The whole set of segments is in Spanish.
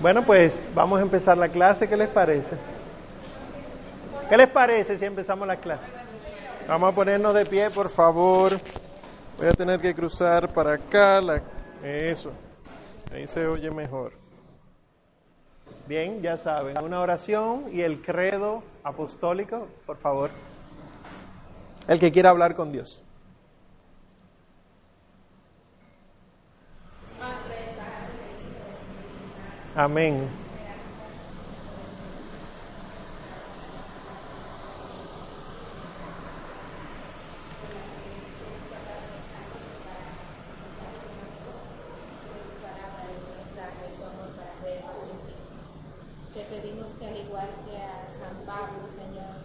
Bueno, pues vamos a empezar la clase. ¿Qué les parece? ¿Qué les parece si empezamos la clase? Vamos a ponernos de pie, por favor. Voy a tener que cruzar para acá. La... Eso. Ahí se oye mejor. Bien, ya saben. Una oración y el credo apostólico, por favor. El que quiera hablar con Dios. Amén. Te pedimos que al igual que a San Pablo, Señor,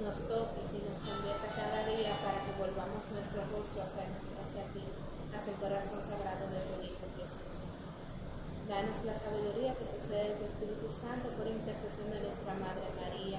nos toques y nos convierta cada día para que volvamos nuestro rostro hacia, hacia ti, hacia el corazón sagrado de tu Hijo Jesús. Danos la sabiduría que procede del Espíritu Santo por intercesión de nuestra Madre María.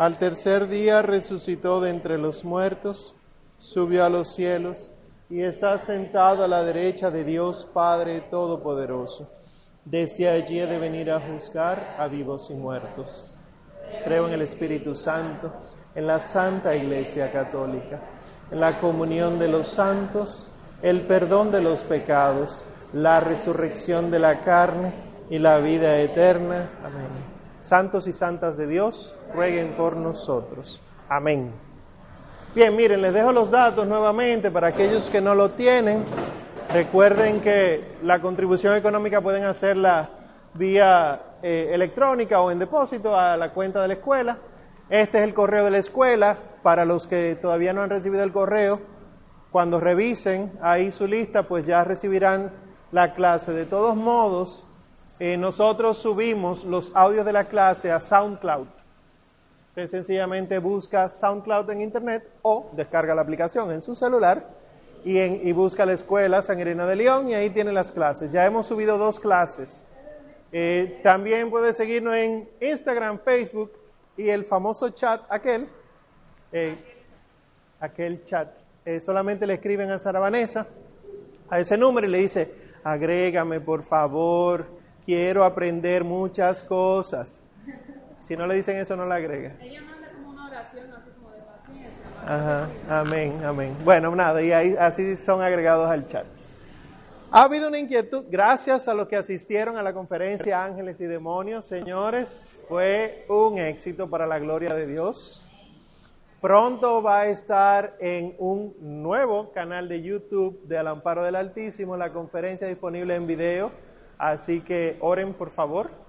al tercer día resucitó de entre los muertos, subió a los cielos y está sentado a la derecha de Dios Padre Todopoderoso. Desde allí ha de venir a juzgar a vivos y muertos. Creo en el Espíritu Santo, en la Santa Iglesia Católica, en la comunión de los santos, el perdón de los pecados, la resurrección de la carne y la vida eterna. Amén. Santos y santas de Dios, rueguen por nosotros. Amén. Bien, miren, les dejo los datos nuevamente para aquellos que no lo tienen. Recuerden que la contribución económica pueden hacerla vía eh, electrónica o en depósito a la cuenta de la escuela. Este es el correo de la escuela. Para los que todavía no han recibido el correo, cuando revisen ahí su lista, pues ya recibirán la clase. De todos modos, eh, nosotros subimos los audios de la clase a SoundCloud. Usted sencillamente busca SoundCloud en Internet o descarga la aplicación en su celular y, en, y busca la escuela San Irene de León y ahí tiene las clases. Ya hemos subido dos clases. Eh, también puede seguirnos en Instagram, Facebook y el famoso chat, aquel, eh, aquel chat. Eh, solamente le escriben a Sara Vanessa a ese número y le dice, agrégame por favor, quiero aprender muchas cosas. Si no le dicen eso, no la agrega. Ella manda como una oración así como de paciencia. Ajá, amén, amén. Bueno, nada, y ahí, así son agregados al chat. Ha habido una inquietud, gracias a los que asistieron a la conferencia Ángeles y Demonios, señores, fue un éxito para la gloria de Dios. Pronto va a estar en un nuevo canal de YouTube de Al Amparo del Altísimo, la conferencia disponible en video, así que oren por favor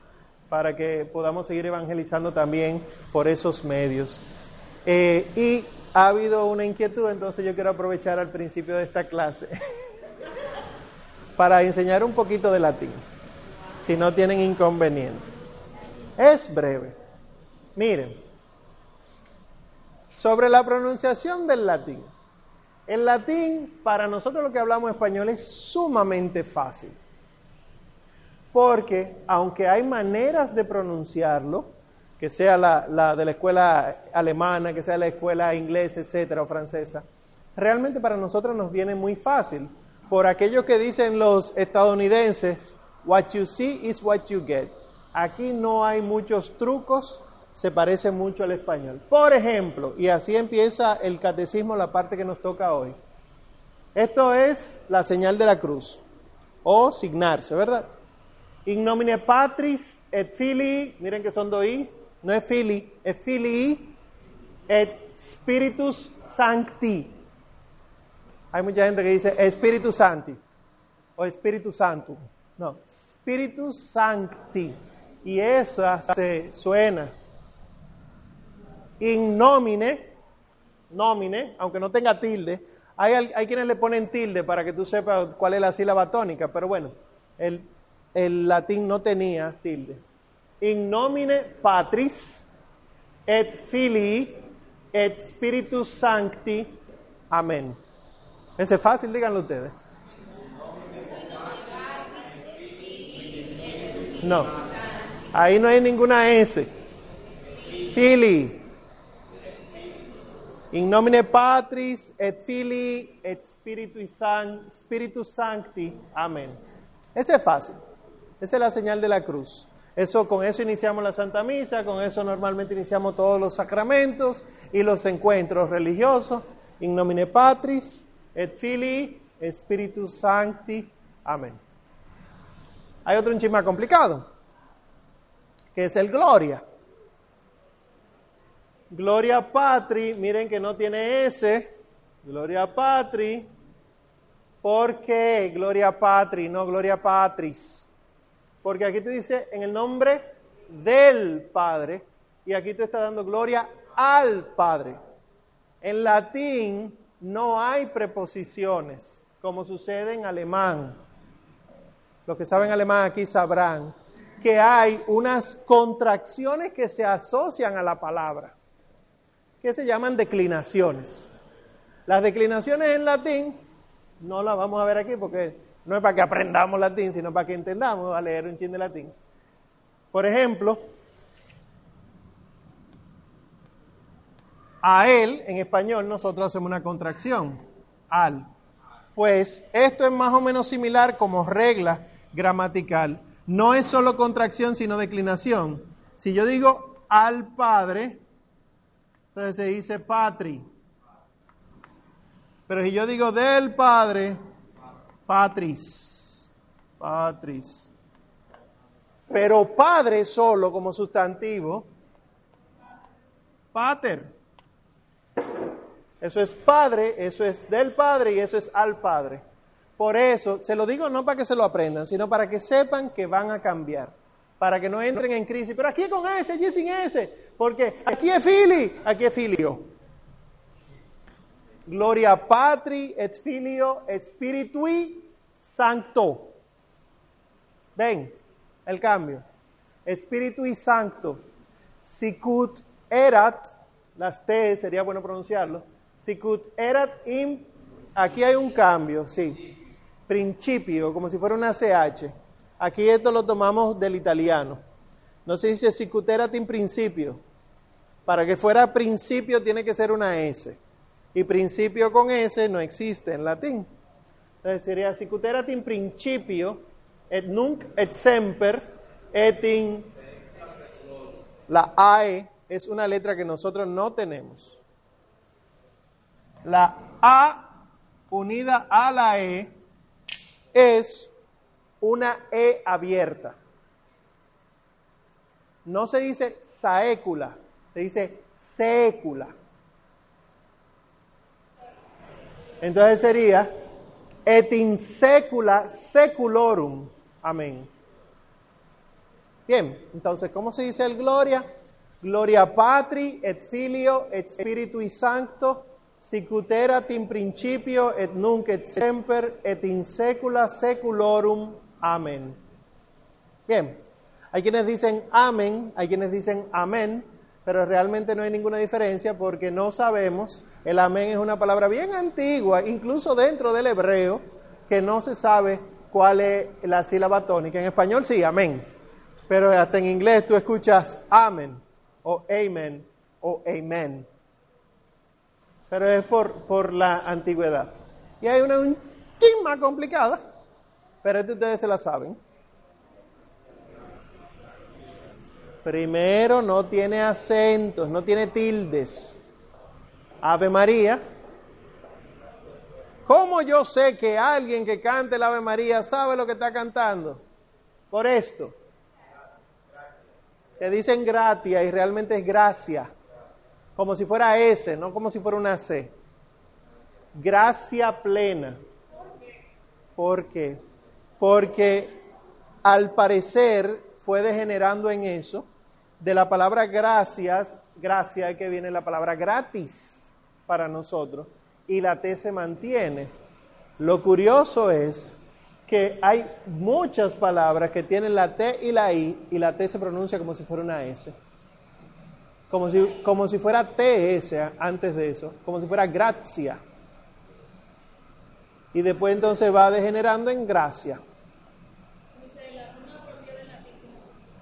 para que podamos seguir evangelizando también por esos medios. Eh, y ha habido una inquietud, entonces yo quiero aprovechar al principio de esta clase para enseñar un poquito de latín, si no tienen inconveniente. Es breve. Miren, sobre la pronunciación del latín. El latín, para nosotros lo que hablamos español, es sumamente fácil. Porque aunque hay maneras de pronunciarlo, que sea la, de la escuela alemana, que sea la escuela inglesa, etcétera, o francesa, realmente para nosotros nos viene muy fácil. Por aquello que dicen los estadounidenses, what you see is what you get. Aquí no hay muchos trucos, se parece mucho al español. Por ejemplo, y así empieza el catecismo, la parte que nos toca hoy. Esto es la señal de la cruz, o signarse, ¿verdad? In nomine Patris et Filii, miren que son dos I, no es Filii, es Filii et Spiritus Sancti. Hay mucha gente que dice Espíritu Santi o Espíritu Santo. No, Spiritus Sancti. Y esa se suena. In nomine, nomine, aunque no tenga tilde. Hay, hay quienes le ponen tilde para que tú sepas cuál es la sílaba tónica, pero bueno, el, el latín no tenía tilde. in nomine Patris et Filii et Spiritus Sancti. Amén. Ese es fácil, díganlo ustedes. No, ahí no hay ninguna S. Fili. In nomine Patris et Filii et Spiritus, San, Spiritus Sancti. Amén. Ese es fácil. Esa es la señal de la cruz. Eso, con eso iniciamos la Santa Misa, con eso normalmente iniciamos todos los sacramentos y los encuentros religiosos. In nomine Patris et Filii Spiritus Sancti. Amén. Hay otro un más complicado, que es el Gloria. Gloria Patri, miren que no tiene S. Gloria Patri. ¿Por qué Gloria Patri, no Gloria Patris? Porque aquí tú dices en el nombre del Padre y aquí tú estás dando gloria al Padre. En latín no hay preposiciones, como sucede en alemán. Los que saben alemán aquí sabrán que hay unas contracciones que se asocian a la palabra que se llaman declinaciones. Las declinaciones en latín no las vamos a ver aquí porque no es para que aprendamos latín, sino para que entendamos a leer un chin de latín. Por ejemplo, a él en español nosotros hacemos una contracción, al. Pues esto es más o menos similar como regla gramatical. No es solo contracción, sino declinación. Si yo digo al Padre, entonces se dice patri. Pero si yo digo del Padre, patris. Patris. Pero Padre solo como sustantivo, pater. Eso es Padre, eso es del Padre y eso es al Padre. Por eso, se lo digo no para que se lo aprendan, sino para que sepan que van a cambiar para que no entren en crisis. Pero aquí con S, allí sin S, porque aquí es fili, aquí es filio. Gloria Patri et Filio et Spiritui Sancto. Ven, el cambio. Spiritui Sancto. Sicut erat, las T sería bueno pronunciarlo. Sicut erat in, aquí hay un cambio, sí. Principio, como si fuera una CH. Aquí esto lo tomamos del italiano. No se dice sicuterat in principio. Para que fuera principio tiene que ser una S. Y principio con S no existe en latín. Entonces sería sicuterat in principio, et nunc et semper, et in... La AE es una letra que nosotros no tenemos. La A unida a la E es una E abierta. No se dice saécula, se dice sécula. Entonces sería et in secula seculorum. Amén. Bien, entonces, ¿cómo se dice el gloria? Gloria Patri et Filio et Spiritui Sancto sicut erat in principio et nunc et semper et in secula seculorum. Amén. Bien, hay quienes dicen amén, hay quienes dicen amén, pero realmente no hay ninguna diferencia porque no sabemos, el amén es una palabra bien antigua, incluso dentro del hebreo, que no se sabe cuál es la sílaba tónica. En español sí, amén, pero hasta en inglés tú escuchas amén o amen o amen, pero es por, por la antigüedad. Y hay una un complicada, pero esto ustedes se la saben. Primero, no tiene acentos, no tiene tildes. Ave María. ¿Cómo yo sé que alguien que cante el Ave María sabe lo que está cantando? Por esto. Que dicen gratia y realmente es gracia. Como si fuera S, no como si fuera una C. Gracia plena. ¿Por qué? porque al parecer fue degenerando en eso. De la palabra gracias, gracia que viene la palabra gratis para nosotros, y la T se mantiene. Lo curioso es que hay muchas palabras que tienen la T y la I y la T se pronuncia como si fuera una S. Como si, como si fuera TS antes de eso, como si fuera gracia. Y después entonces va degenerando en gracia.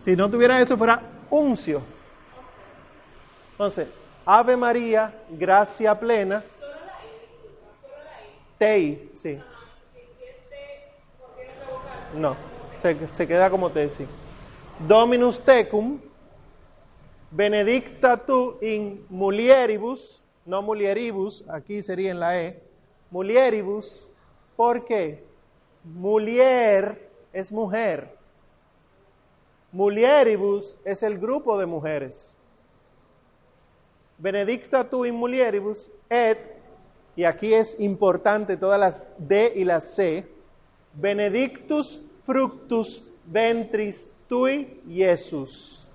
Si no tuviera eso, fuera uncio. Entonces, Ave María, gracia plena. Tei, sí. No. Se, queda como te decía. Dominus tecum, benedicta tu in mulieribus, no mulieribus, aquí sería en la E, mulieribus, ¿por qué? Mulier es mujer. Mulieribus es el grupo de mujeres. Benedicta tu in mulieribus et, y aquí es importante todas las D y las C, benedictus fructus ventris tui Jesus.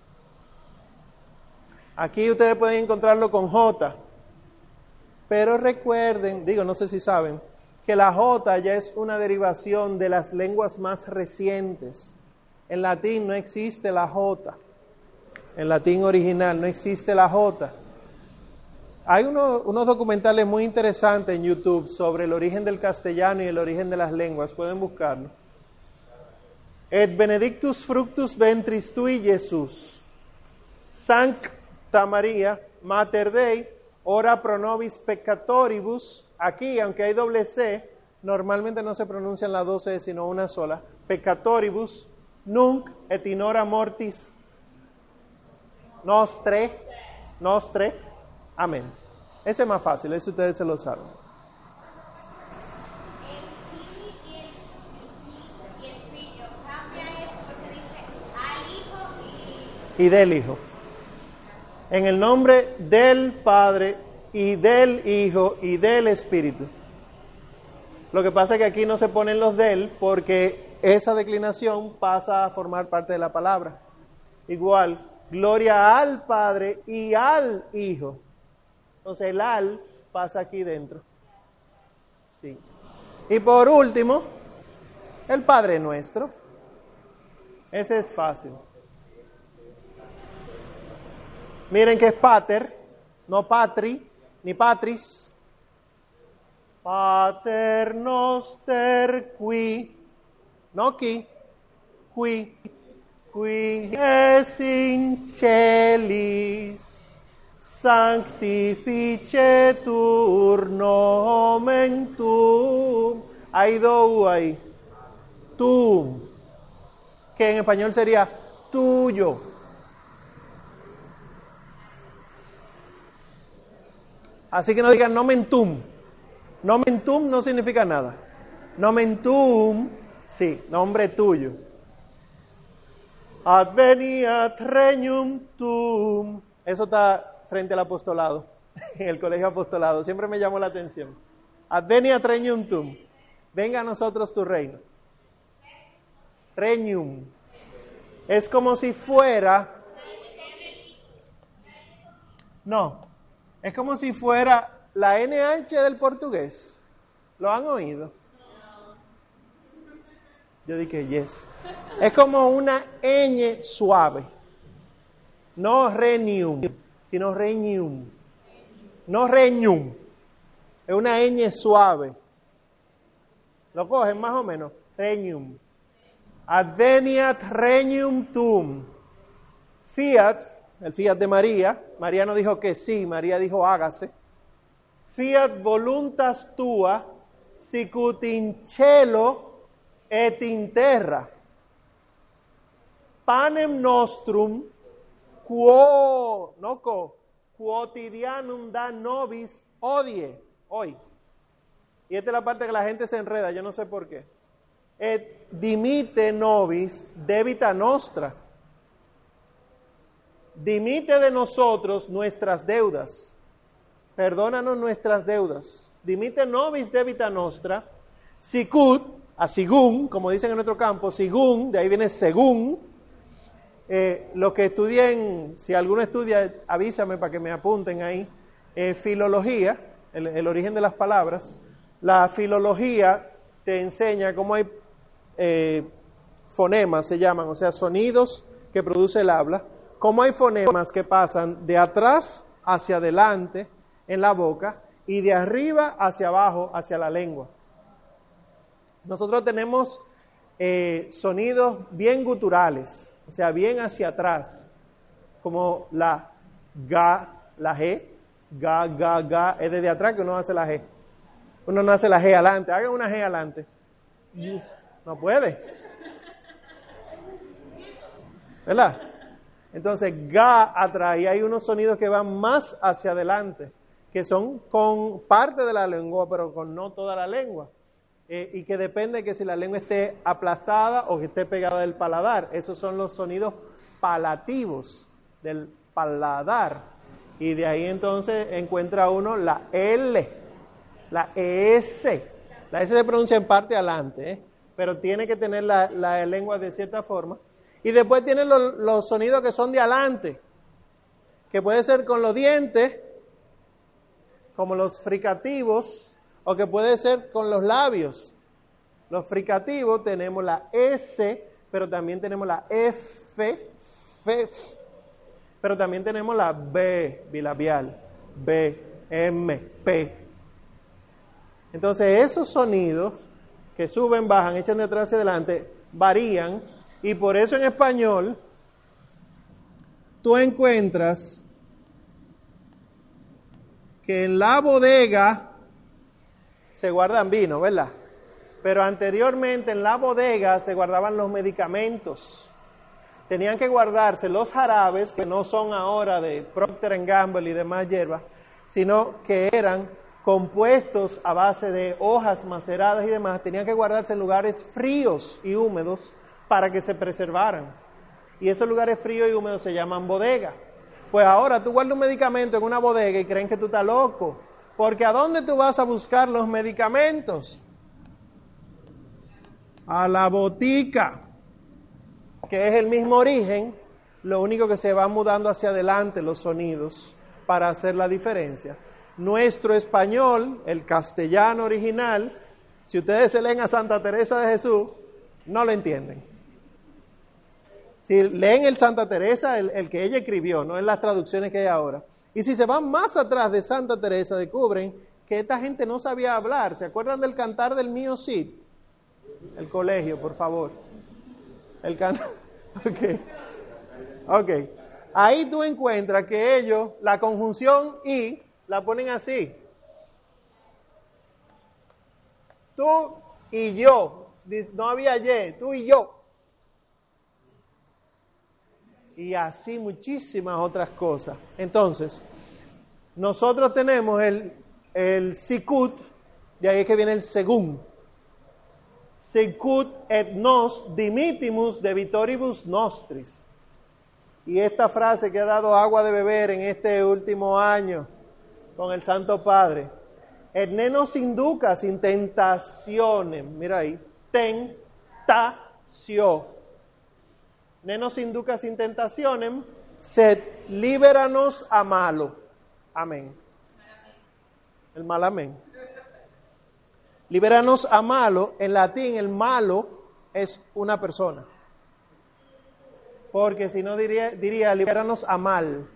Aquí ustedes pueden encontrarlo con J. Pero recuerden, digo, no sé si saben, que la J ya es una derivación de las lenguas más recientes. En latín no existe la J. En latín original no existe la J. Hay unos documentales muy interesantes en YouTube sobre el origen del castellano y el origen de las lenguas. Pueden buscarlo. Et benedictus fructus ventris tui, Jesus. Sancta María, Mater Dei, ora pro nobis peccatoribus. Aquí, aunque hay doble C, normalmente no se pronuncian las dos C, sino una sola. Peccatoribus, nunc et in hora mortis nostre, nostre. Amén. Ese es más fácil, eso ustedes se lo saben. y del Hijo. En el nombre del Padre y del Hijo y del Espíritu. Lo que pasa es que aquí no se ponen los del porque esa declinación pasa a formar parte de la palabra. Igual, gloria al Padre y al Hijo. Entonces el al pasa aquí dentro. Sí. Y por último, el Padre nuestro. Ese es fácil. Miren que es pater, no patri, ni patris. Pater noster no qui, qui, qui es in celis, sanctificetur nomen tuum. Hay dos ahí. Tú, que en español sería tuyo. Así que no digan nomentum. Nomentum no significa nada. Nomentum, sí, nombre tuyo. Adveniat regnum tum. Eso está frente al apostolado, en el colegio apostolado. Siempre me llamó la atención. Adveniat regnum tum. Venga a nosotros tu reino. Regnum. Es como si fuera. No, es como si fuera la NH del portugués. ¿Lo han oído? Yo dije, yes. Es como una ñ suave. No renium, sino reñum. No reñum. Es una ñ suave. ¿Lo cogen más o menos? Reñum. Adveniat regnum tum. Fiat el fiat de María. María no dijo que sí, María dijo hágase. Fiat voluntas tua, sicut in et in terra. Panem nostrum, quo, no co, quotidianum da nobis odie, hoy. Y esta es la parte que la gente se enreda, yo no sé por qué. et dimite nobis debita nostra. Dimite de nosotros nuestras deudas. Perdónanos nuestras deudas. Dimite nobis debita nostra. Sicut, a sigún, como dicen en nuestro campo, sigún, de ahí viene según. Eh, los que estudien, si alguno estudia, avísame para que me apunten ahí. Eh, filología, el, origen de las palabras. La filología te enseña cómo hay eh, fonemas, se llaman, o sea, sonidos que produce el habla, cómo hay fonemas que pasan de atrás hacia adelante en la boca y de arriba hacia abajo hacia la lengua. Nosotros tenemos eh, sonidos bien guturales, o sea, bien hacia atrás, como la ga, la g, ga, ga, ga, es desde atrás que uno hace la g. Uno no hace la g adelante, haga una g adelante. No puede. ¿Verdad? Entonces, ga atrás, y hay unos sonidos que van más hacia adelante, que son con parte de la lengua, pero con no toda la lengua. Eh, y que depende que si la lengua esté aplastada o que esté pegada del paladar. Esos son los sonidos palativos del paladar. Y de ahí entonces encuentra uno la L, la S. La S se pronuncia en parte adelante, ¿eh? pero tiene que tener la, lengua de cierta forma. Y después tiene los sonidos que son de adelante, que puede ser con los dientes, como los fricativos, o que puede ser con los labios. Los fricativos tenemos la S, pero también tenemos la F, F, pero también tenemos la B bilabial, B, M, P. Entonces esos sonidos que suben, bajan, echan de atrás hacia adelante, varían y por eso en español tú encuentras que en la bodega se guardan vino, ¿verdad? Pero anteriormente en la bodega se guardaban los medicamentos. Tenían que guardarse los jarabes, que no son ahora de Procter Gamble y demás hierbas, sino que eran compuestos a base de hojas maceradas y demás, tenían que guardarse en lugares fríos y húmedos para que se preservaran. Y esos lugares fríos y húmedos se llaman bodega. Pues ahora tú guardas un medicamento en una bodega y creen que tú estás loco. Porque ¿a dónde tú vas a buscar los medicamentos? A la botica, que es el mismo origen, lo único que se va mudando hacia adelante los sonidos para hacer la diferencia. Nuestro español, el castellano original, si ustedes se leen a Santa Teresa de Jesús, no lo entienden. Si leen el Santa Teresa, el, el que ella escribió, no en las traducciones que hay ahora, y si se van más atrás de Santa Teresa, descubren que esta gente no sabía hablar. ¿Se acuerdan del cantar del mío Cid? El colegio, por favor. El cantar. Ok. Ok. Ahí tú encuentras que ellos, la conjunción y, la ponen así. Tú y yo. No había y, tú y yo. Y así muchísimas otras cosas. Entonces, nosotros tenemos el, el sicut, de ahí es que viene el según. Sicut et nos dimitimus de vitoribus nostris. Y esta frase que ha dado agua de beber en este último año con el Santo Padre. Et ne nos inducas sin tentaciones. Mira ahí. Tentación ne nos induca sin tentaciones, sed libéranos a malo. Amén. El mal amén. Libéranos a malo, en latín el malo es una persona. Porque si no diría, diría libéranos a mal.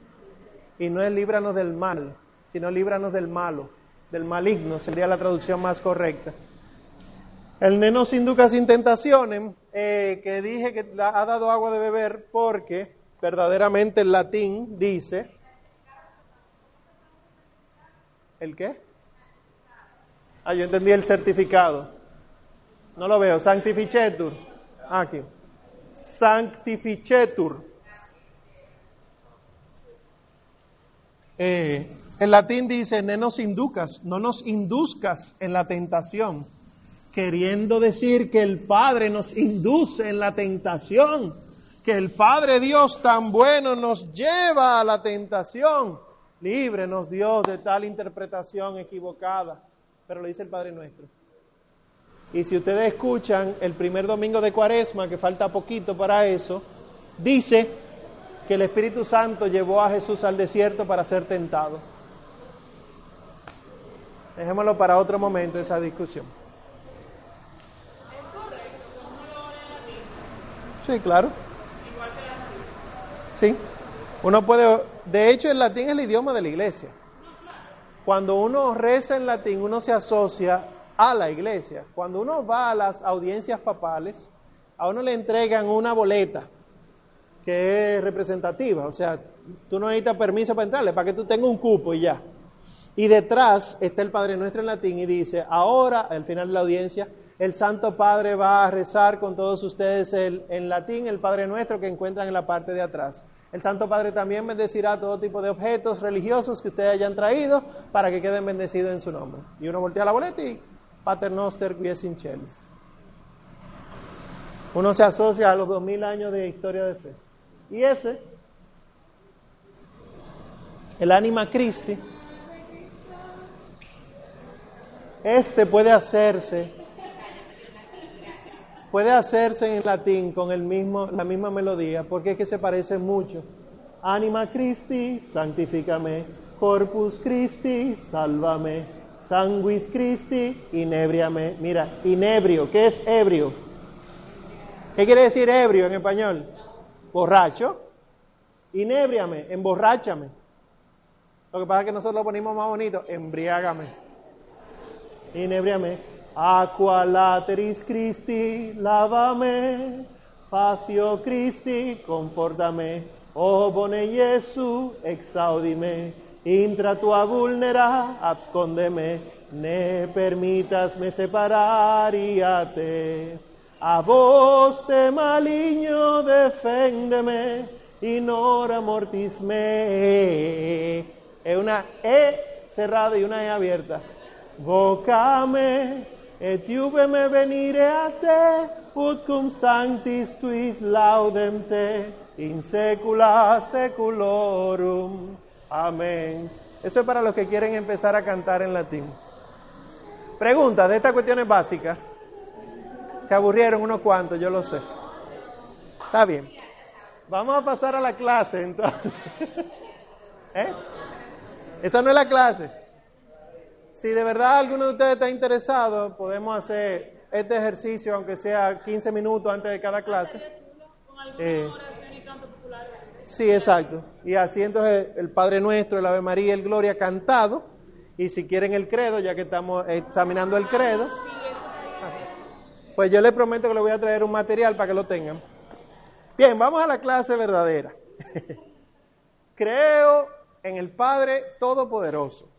Y no es líbranos del mal, sino líbranos del malo, del maligno, sería la traducción más correcta. El neno sin duda sin tentaciones, eh, que dije que ha dado agua de beber porque verdaderamente el latín dice... ¿El qué? Ah, yo entendí el certificado. No lo veo. Sanctificetur. Ah, aquí. Sanctificetur. Eh, el latín dice, no nos inducas, no nos induzcas en la tentación queriendo decir que el Padre nos induce en la tentación, que el Padre Dios tan bueno nos lleva a la tentación. Líbrenos Dios de tal interpretación equivocada. Pero lo dice el Padre nuestro. Y si ustedes escuchan el primer domingo de Cuaresma, que falta poquito para eso, dice que el Espíritu Santo llevó a Jesús al desierto para ser tentado. Dejémoslo para otro momento esa discusión. Sí, claro. Sí. Uno puede, de hecho el latín es el idioma de la iglesia. Cuando uno reza en latín, uno se asocia a la iglesia. Cuando uno va a las audiencias papales, a uno le entregan una boleta que es representativa, o sea, tú no necesitas permiso para entrarle, para que tú tengas un cupo y ya. Y detrás está el Padre Nuestro en latín y dice, ahora, al final de la audiencia, el Santo Padre va a rezar con todos ustedes el, en latín el Padre Nuestro que encuentran en la parte de atrás. El Santo Padre también bendecirá todo tipo de objetos religiosos que ustedes hayan traído para que queden bendecidos en su nombre. Y uno voltea la boleta y Pater Noster Quies in Uno se asocia a los dos mil años de historia de fe. Y ese, el Anima Christi, este puede hacerse, puede hacerse en latín con el mismo, la misma melodía, porque es que se parece mucho. Anima Christi, santificame, Corpus Christi, sálvame, Sanguis Christi, inebriame. Mira, inebrio, ¿qué es ebrio? ¿Qué quiere decir ebrio en español? borracho, inébriame, emborráchame. Lo que pasa es que nosotros lo ponemos más bonito, embriágame, inébriame, aqua lateris Christi, lávame, pasio Christi, confórtame, oh bone Jesu, exaudime, intra tua vulnera, abscondeme, ne permitas me separariate. A vos te maligno deféndeme, nora mortis me. Es una E cerrada y una E abierta. Vocame, et me venire a te, ut cum sanctis tuis laudem te, in secula seculorum. Amén. Eso es para los que quieren empezar a cantar en latín. Pregunta de estas cuestiones básicas. Se aburrieron unos cuantos, yo lo sé. Está bien. Vamos a pasar a la clase entonces. ¿Eh? Esa no es la clase. Si de verdad alguno de ustedes está interesado, podemos hacer este ejercicio, aunque sea 15 minutos antes de cada clase. Eh, sí, exacto. Y así entonces el Padre Nuestro, el Ave María, el Gloria cantado. Y si quieren el credo, ya que estamos examinando el credo. Pues yo les prometo que les voy a traer un material para que lo tengan. Bien, vamos a la clase verdadera. Creo en el Padre Todopoderoso,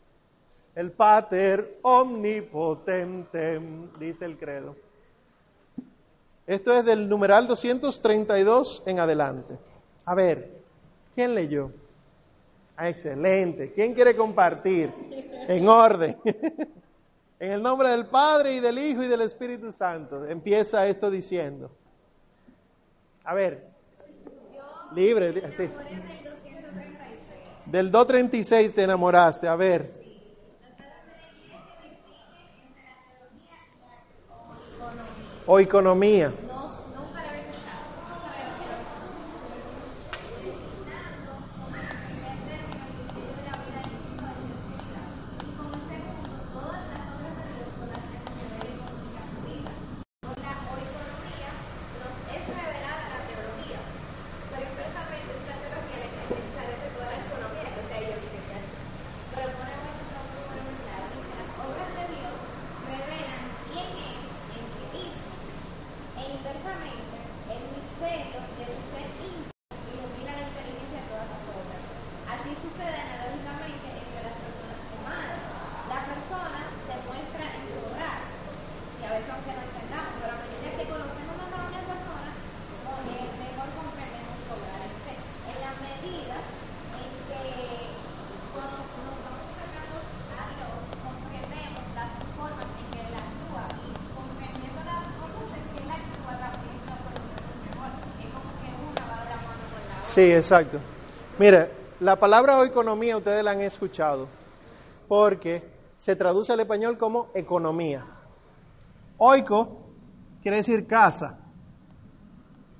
el Pater Omnipotente, dice el credo. Esto es del numeral 232 en adelante. A ver, ¿quién leyó? Ah, excelente. ¿Quién quiere compartir? En orden. En el nombre del Padre y del Hijo y del Espíritu Santo. Empieza esto diciendo. A ver. Libre, sí. Del 236 te enamoraste. A ver. O economía. Sí, exacto. Mire, la palabra economía ustedes la han escuchado porque se traduce al español como economía. Oiko quiere decir casa.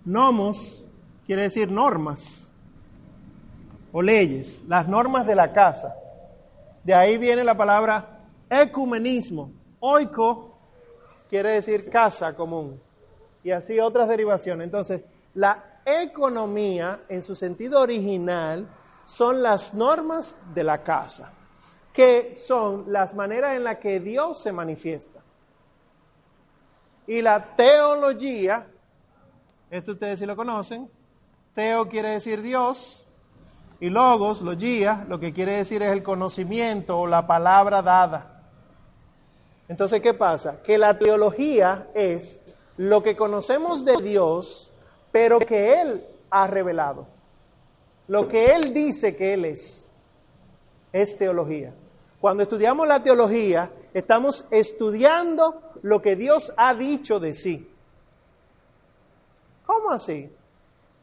Nomos quiere decir normas o leyes, las normas de la casa. De ahí viene la palabra ecumenismo. Oiko quiere decir casa común. Y así otras derivaciones. Entonces, la economía en su sentido original son las normas de la casa, que son las maneras en las que Dios se manifiesta. Y la teología, esto ustedes sí lo conocen, teo quiere decir Dios, y logos, logía, lo que quiere decir es el conocimiento o la palabra dada. Entonces, ¿qué pasa? Que la teología es lo que conocemos de Dios, pero que Él ha revelado. Lo que Él dice que Él es, es teología. Cuando estudiamos la teología, estamos estudiando lo que Dios ha dicho de sí. ¿Cómo así?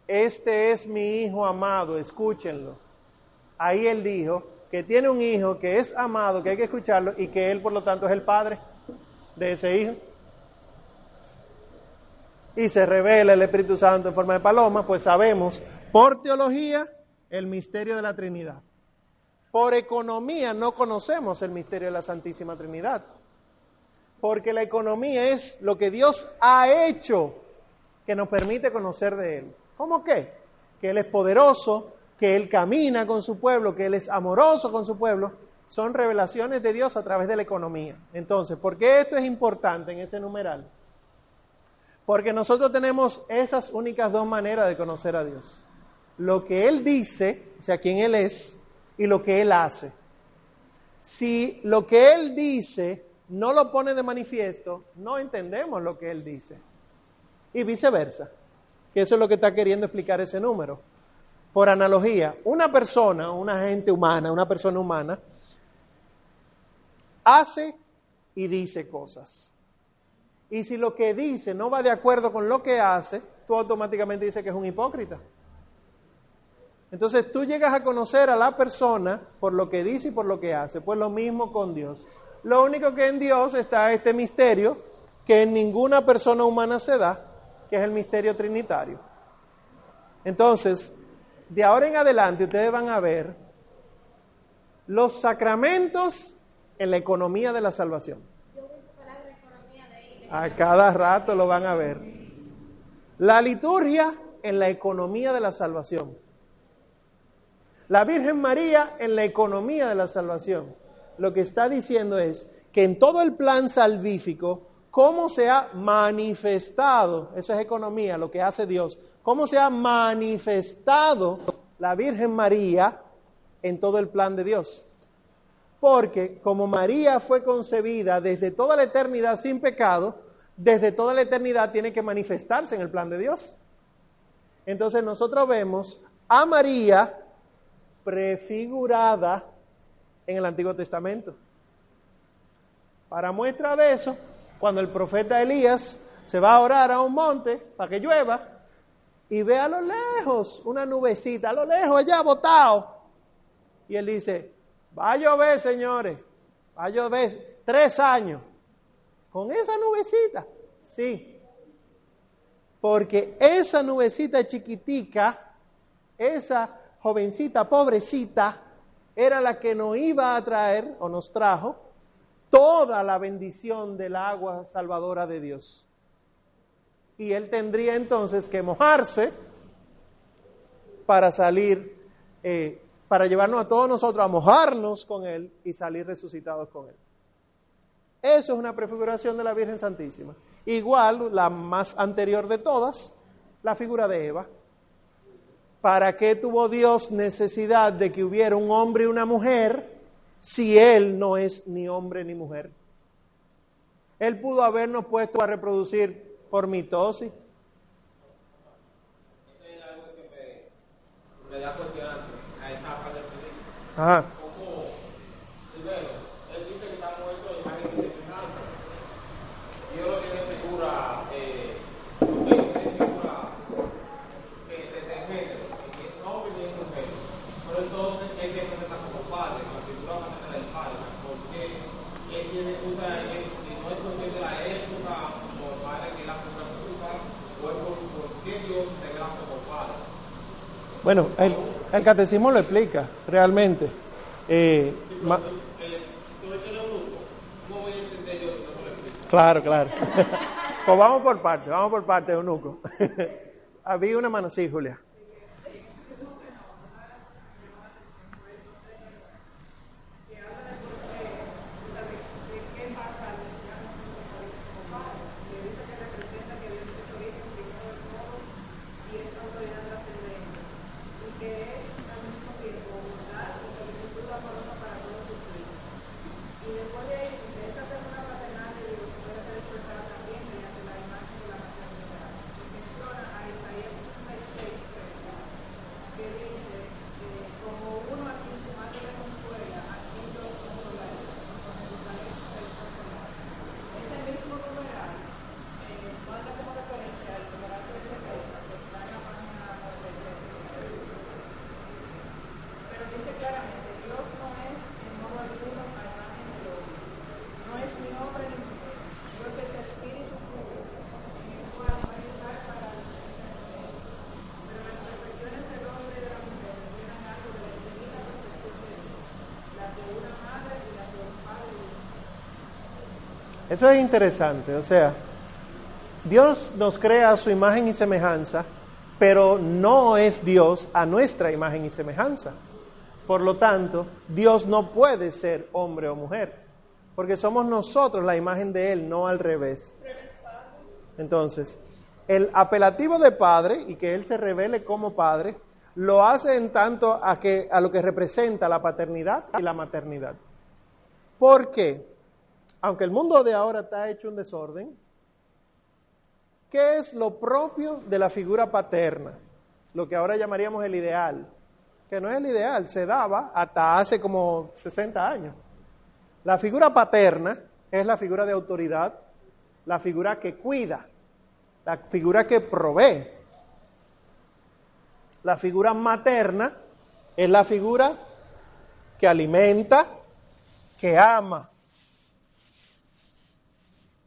Este es mi hijo amado, escúchenlo. Ahí él dijo que tiene un hijo que es amado, que hay que escucharlo y que él por lo tanto es el padre de ese hijo. Y se revela el Espíritu Santo en forma de paloma, pues sabemos por teología el misterio de la Trinidad. Por economía no conocemos el misterio de la Santísima Trinidad. Porque la economía es lo que Dios ha hecho que nos permite conocer de Él. ¿Cómo qué? Que Él es poderoso, que Él camina con su pueblo, que Él es amoroso con su pueblo. Son revelaciones de Dios a través de la economía. Entonces, ¿por qué esto es importante en ese numeral? Porque nosotros tenemos esas únicas dos maneras de conocer a Dios. Lo que Él dice, o sea, quién Él es, y lo que Él hace. Si lo que Él dice no lo pone de manifiesto, no entendemos lo que Él dice. Y viceversa, que eso es lo que está queriendo explicar ese número. Por analogía, una persona, una gente humana, una persona humana, hace y dice cosas. Y si lo que dice no va de acuerdo con lo que hace, tú automáticamente dices que es un hipócrita. Entonces tú llegas a conocer a la persona por lo que dice y por lo que hace. Pues lo mismo con Dios. Lo único que en Dios está este misterio que en ninguna persona humana se da, que es el misterio trinitario. Entonces, de ahora en adelante ustedes van a ver los sacramentos en la economía de la salvación. A cada rato lo van a ver. La liturgia en la economía de la salvación. La Virgen María en la economía de la salvación. Lo que está diciendo es que en todo el plan salvífico, cómo se ha manifestado, eso es economía, lo que hace Dios, cómo se ha manifestado la Virgen María en todo el plan de Dios. Porque como María fue concebida desde toda la eternidad sin pecado, desde toda la eternidad tiene que manifestarse en el plan de Dios. Entonces nosotros vemos a María prefigurada en el Antiguo Testamento. Para muestra de eso, cuando el profeta Elías se va a orar a un monte para que llueva y ve a lo lejos una nubecita, a lo lejos allá botado. Y él dice, Va a llover, señores. Va a llover tres años. Con esa nubecita. Sí. Porque esa nubecita chiquitica, esa jovencita pobrecita, era la que nos iba a traer o nos trajo toda la bendición del agua salvadora de Dios. Y él tendría entonces que mojarse para salir eh, para llevarnos a todos nosotros a mojarnos con Él y salir resucitados con Él. Eso es una prefiguración de la Virgen Santísima. Igual, la más anterior de todas, la figura de Eva. ¿Para qué tuvo Dios necesidad de que hubiera un hombre y una mujer si Él no es ni hombre ni mujer? Él pudo habernos puesto a reproducir por mitosis. Eso es algo que me, da Ajá. Bueno, el catecismo lo explica realmente. Eh, claro, claro. pues vamos por parte, vamos por parte, Eunuco. Había una mano, sí, Julia. Eso es interesante, o sea, Dios nos crea a su imagen y semejanza, pero no es Dios a nuestra imagen y semejanza. Por lo tanto, Dios no puede ser hombre o mujer, porque somos nosotros la imagen de Él, no al revés. Entonces, el apelativo de padre y que Él se revele como padre, lo hace en tanto a, que, a lo que representa la paternidad y la maternidad. ¿Por qué? Aunque el mundo de ahora está hecho un desorden, ¿qué es lo propio de la figura paterna? Lo que ahora llamaríamos el ideal, que no es el ideal, se daba hasta hace como 60 años. La figura paterna es la figura de autoridad, la figura que cuida, la figura que provee. La figura materna es la figura que alimenta, que ama.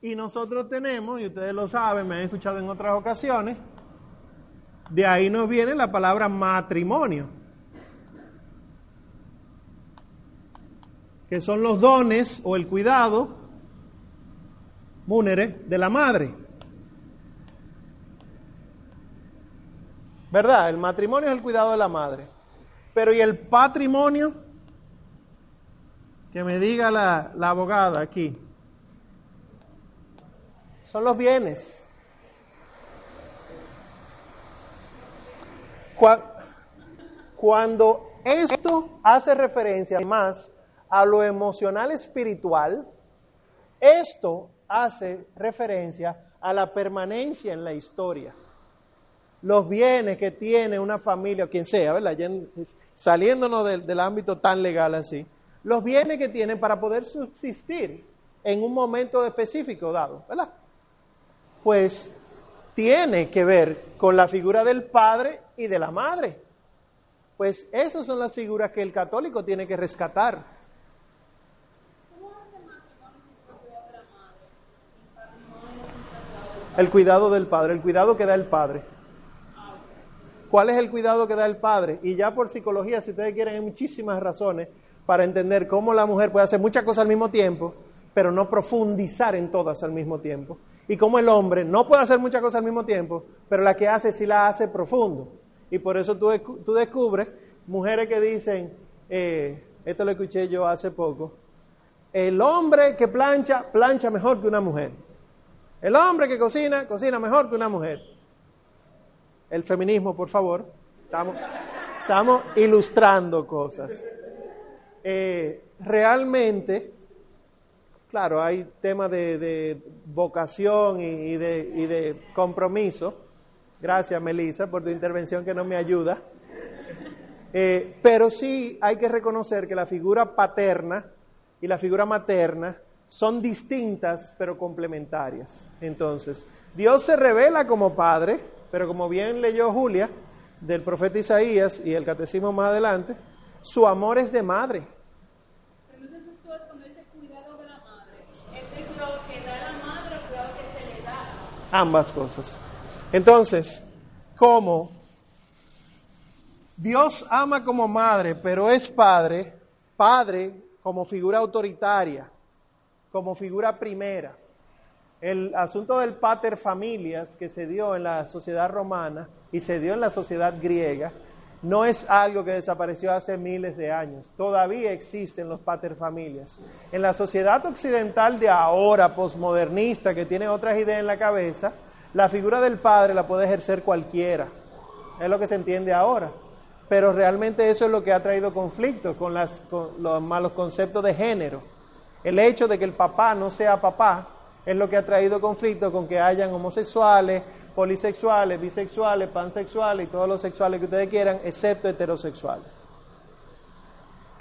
Y nosotros tenemos, y ustedes lo saben, me han escuchado en otras ocasiones, de ahí nos viene la palabra matrimonio, que son los dones o el cuidado, múnere, de la madre. ¿Verdad? El matrimonio es el cuidado de la madre. Pero ¿y el patrimonio? Que me diga la, la abogada aquí. Son los bienes. Cua- Cuando esto hace referencia más a lo emocional espiritual, esto hace referencia a la permanencia en la historia los bienes que tiene una familia, o quien sea, ¿verdad? Saliéndonos del, del ámbito tan legal así, los bienes que tienen para poder subsistir en un momento específico dado, ¿verdad? Pues tiene que ver con la figura del padre y de la madre. Pues esas son las figuras que el católico tiene que rescatar. El cuidado del padre, el cuidado que da el padre. ¿Cuál es el cuidado que da el padre? Y ya por psicología, si ustedes quieren, hay muchísimas razones para entender cómo la mujer puede hacer muchas cosas al mismo tiempo, pero no profundizar en todas al mismo tiempo. Y cómo el hombre no puede hacer muchas cosas al mismo tiempo, pero la que hace sí la hace profundo. Y por eso tú, descu- tú descubres mujeres que dicen, eh, esto lo escuché yo hace poco, el hombre que plancha, plancha mejor que una mujer. El hombre que cocina, cocina mejor que una mujer el feminismo, por favor. Estamos, estamos ilustrando cosas. Eh, realmente, claro, hay temas de, de vocación y, de, y de compromiso. Gracias, Melissa, por tu intervención que no me ayuda. Eh, pero sí hay que reconocer que la figura paterna y la figura materna son distintas pero complementarias. Entonces, Dios se revela como Padre, pero como bien leyó Julia del profeta Isaías y el catecismo más adelante, Su amor es de madre. Entonces esto es cuando dice cuidado de la madre. ¿Es el cuidado que da la madre o el cuidado que se le da? Ambas cosas. Entonces, ¿cómo? Dios ama como madre, pero es padre, padre como figura autoritaria, como figura primera. El asunto del pater familias que se dio en la sociedad romana y se dio en la sociedad griega no es algo que desapareció hace miles de años. Todavía existen los pater familias. En la sociedad occidental de ahora, posmodernista, que tiene otras ideas en la cabeza, la figura del padre la puede ejercer cualquiera. Es lo que se entiende ahora. Pero realmente eso es lo que ha traído conflictos con, con los malos conceptos de género. El hecho de que el papá no sea papá es lo que ha traído conflictos con que hayan homosexuales, polisexuales, bisexuales, pansexuales y todos los sexuales que ustedes quieran, excepto heterosexuales.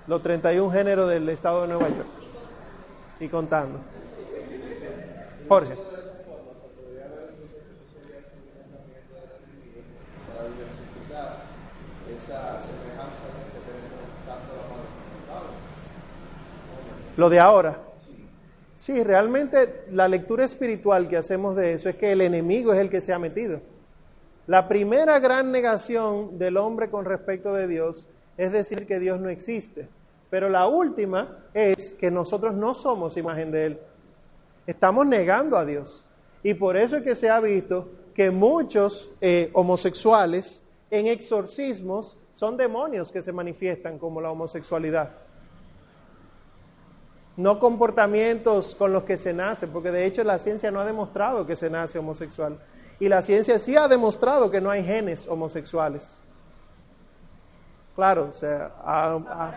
Los 31 géneros del estado de Nueva York. Y contando. Jorge. para diversificar esa semejanza que tenemos tanto la madre como el padre. Lo de ahora. Sí, realmente la lectura espiritual que hacemos de eso es que el enemigo es el que se ha metido. La primera gran negación del hombre con respecto de Dios es decir que Dios no existe. Pero la última es que nosotros no somos imagen de Él. Estamos negando a Dios. Y por eso es que se ha visto que muchos eh, homosexuales en exorcismos son demonios que se manifiestan como la homosexualidad no comportamientos con los que se nace, porque de hecho la ciencia no ha demostrado que se nace homosexual. Y la ciencia sí ha demostrado que no hay genes homosexuales. Claro, o a- a-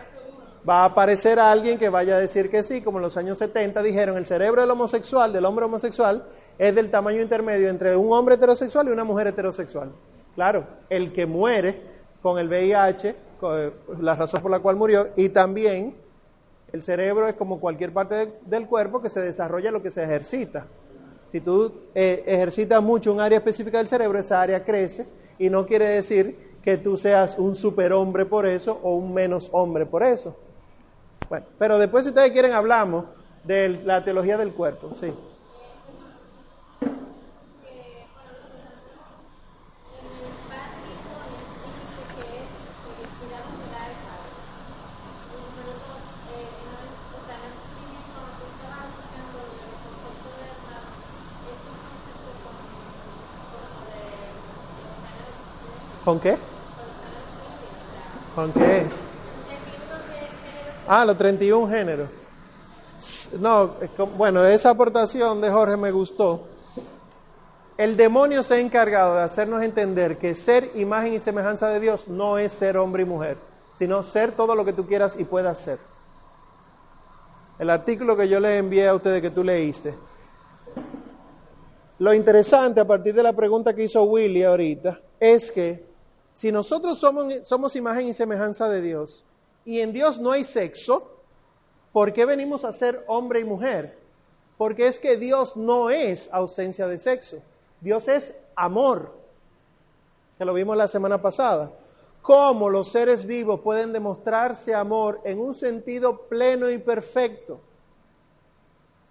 va a aparecer alguien que vaya a decir que sí, como en los años 70 dijeron, el cerebro del homosexual, del hombre homosexual, es del tamaño intermedio entre un hombre heterosexual y una mujer heterosexual. Claro, el que muere con el VIH, eh, la razón por la cual murió, y también el cerebro es como cualquier parte de- del cuerpo que se desarrolla lo que se ejercita. Si tú eh, ejercitas mucho un área específica del cerebro, esa área crece y no quiere decir que tú seas un superhombre por eso o un menos hombre por eso. Bueno, pero después si ustedes quieren hablamos de la teología del cuerpo, sí. ¿Con qué? ¿Con qué? Ah, los 31 géneros. No, bueno, esa aportación de Jorge me gustó. El demonio se ha encargado de hacernos entender que ser imagen y semejanza de Dios no es ser hombre y mujer, sino ser todo lo que tú quieras y puedas ser. El artículo que yo le envié a ustedes que tú leíste. Lo interesante a partir de la pregunta que hizo Willy ahorita es que si nosotros somos, somos imagen y semejanza de Dios y en Dios no hay sexo, ¿por qué venimos a ser hombre y mujer? Porque es que Dios no es ausencia de sexo. Dios es amor, que lo vimos la semana pasada. Cómo los seres vivos pueden demostrarse amor en un sentido pleno y perfecto.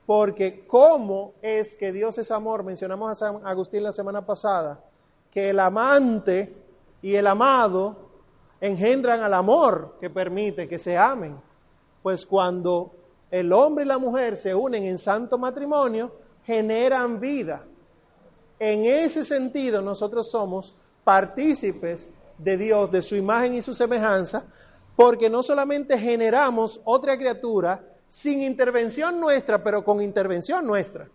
Porque cómo es que Dios es amor, mencionamos a San Agustín la semana pasada, que el amante y el amado engendran al amor que permite que se amen. Pues cuando el hombre y la mujer se unen en santo matrimonio, generan vida. En ese sentido, nosotros somos partícipes de Dios, de su imagen y su semejanza, porque no solamente generamos otra criatura sin intervención nuestra, pero con intervención nuestra.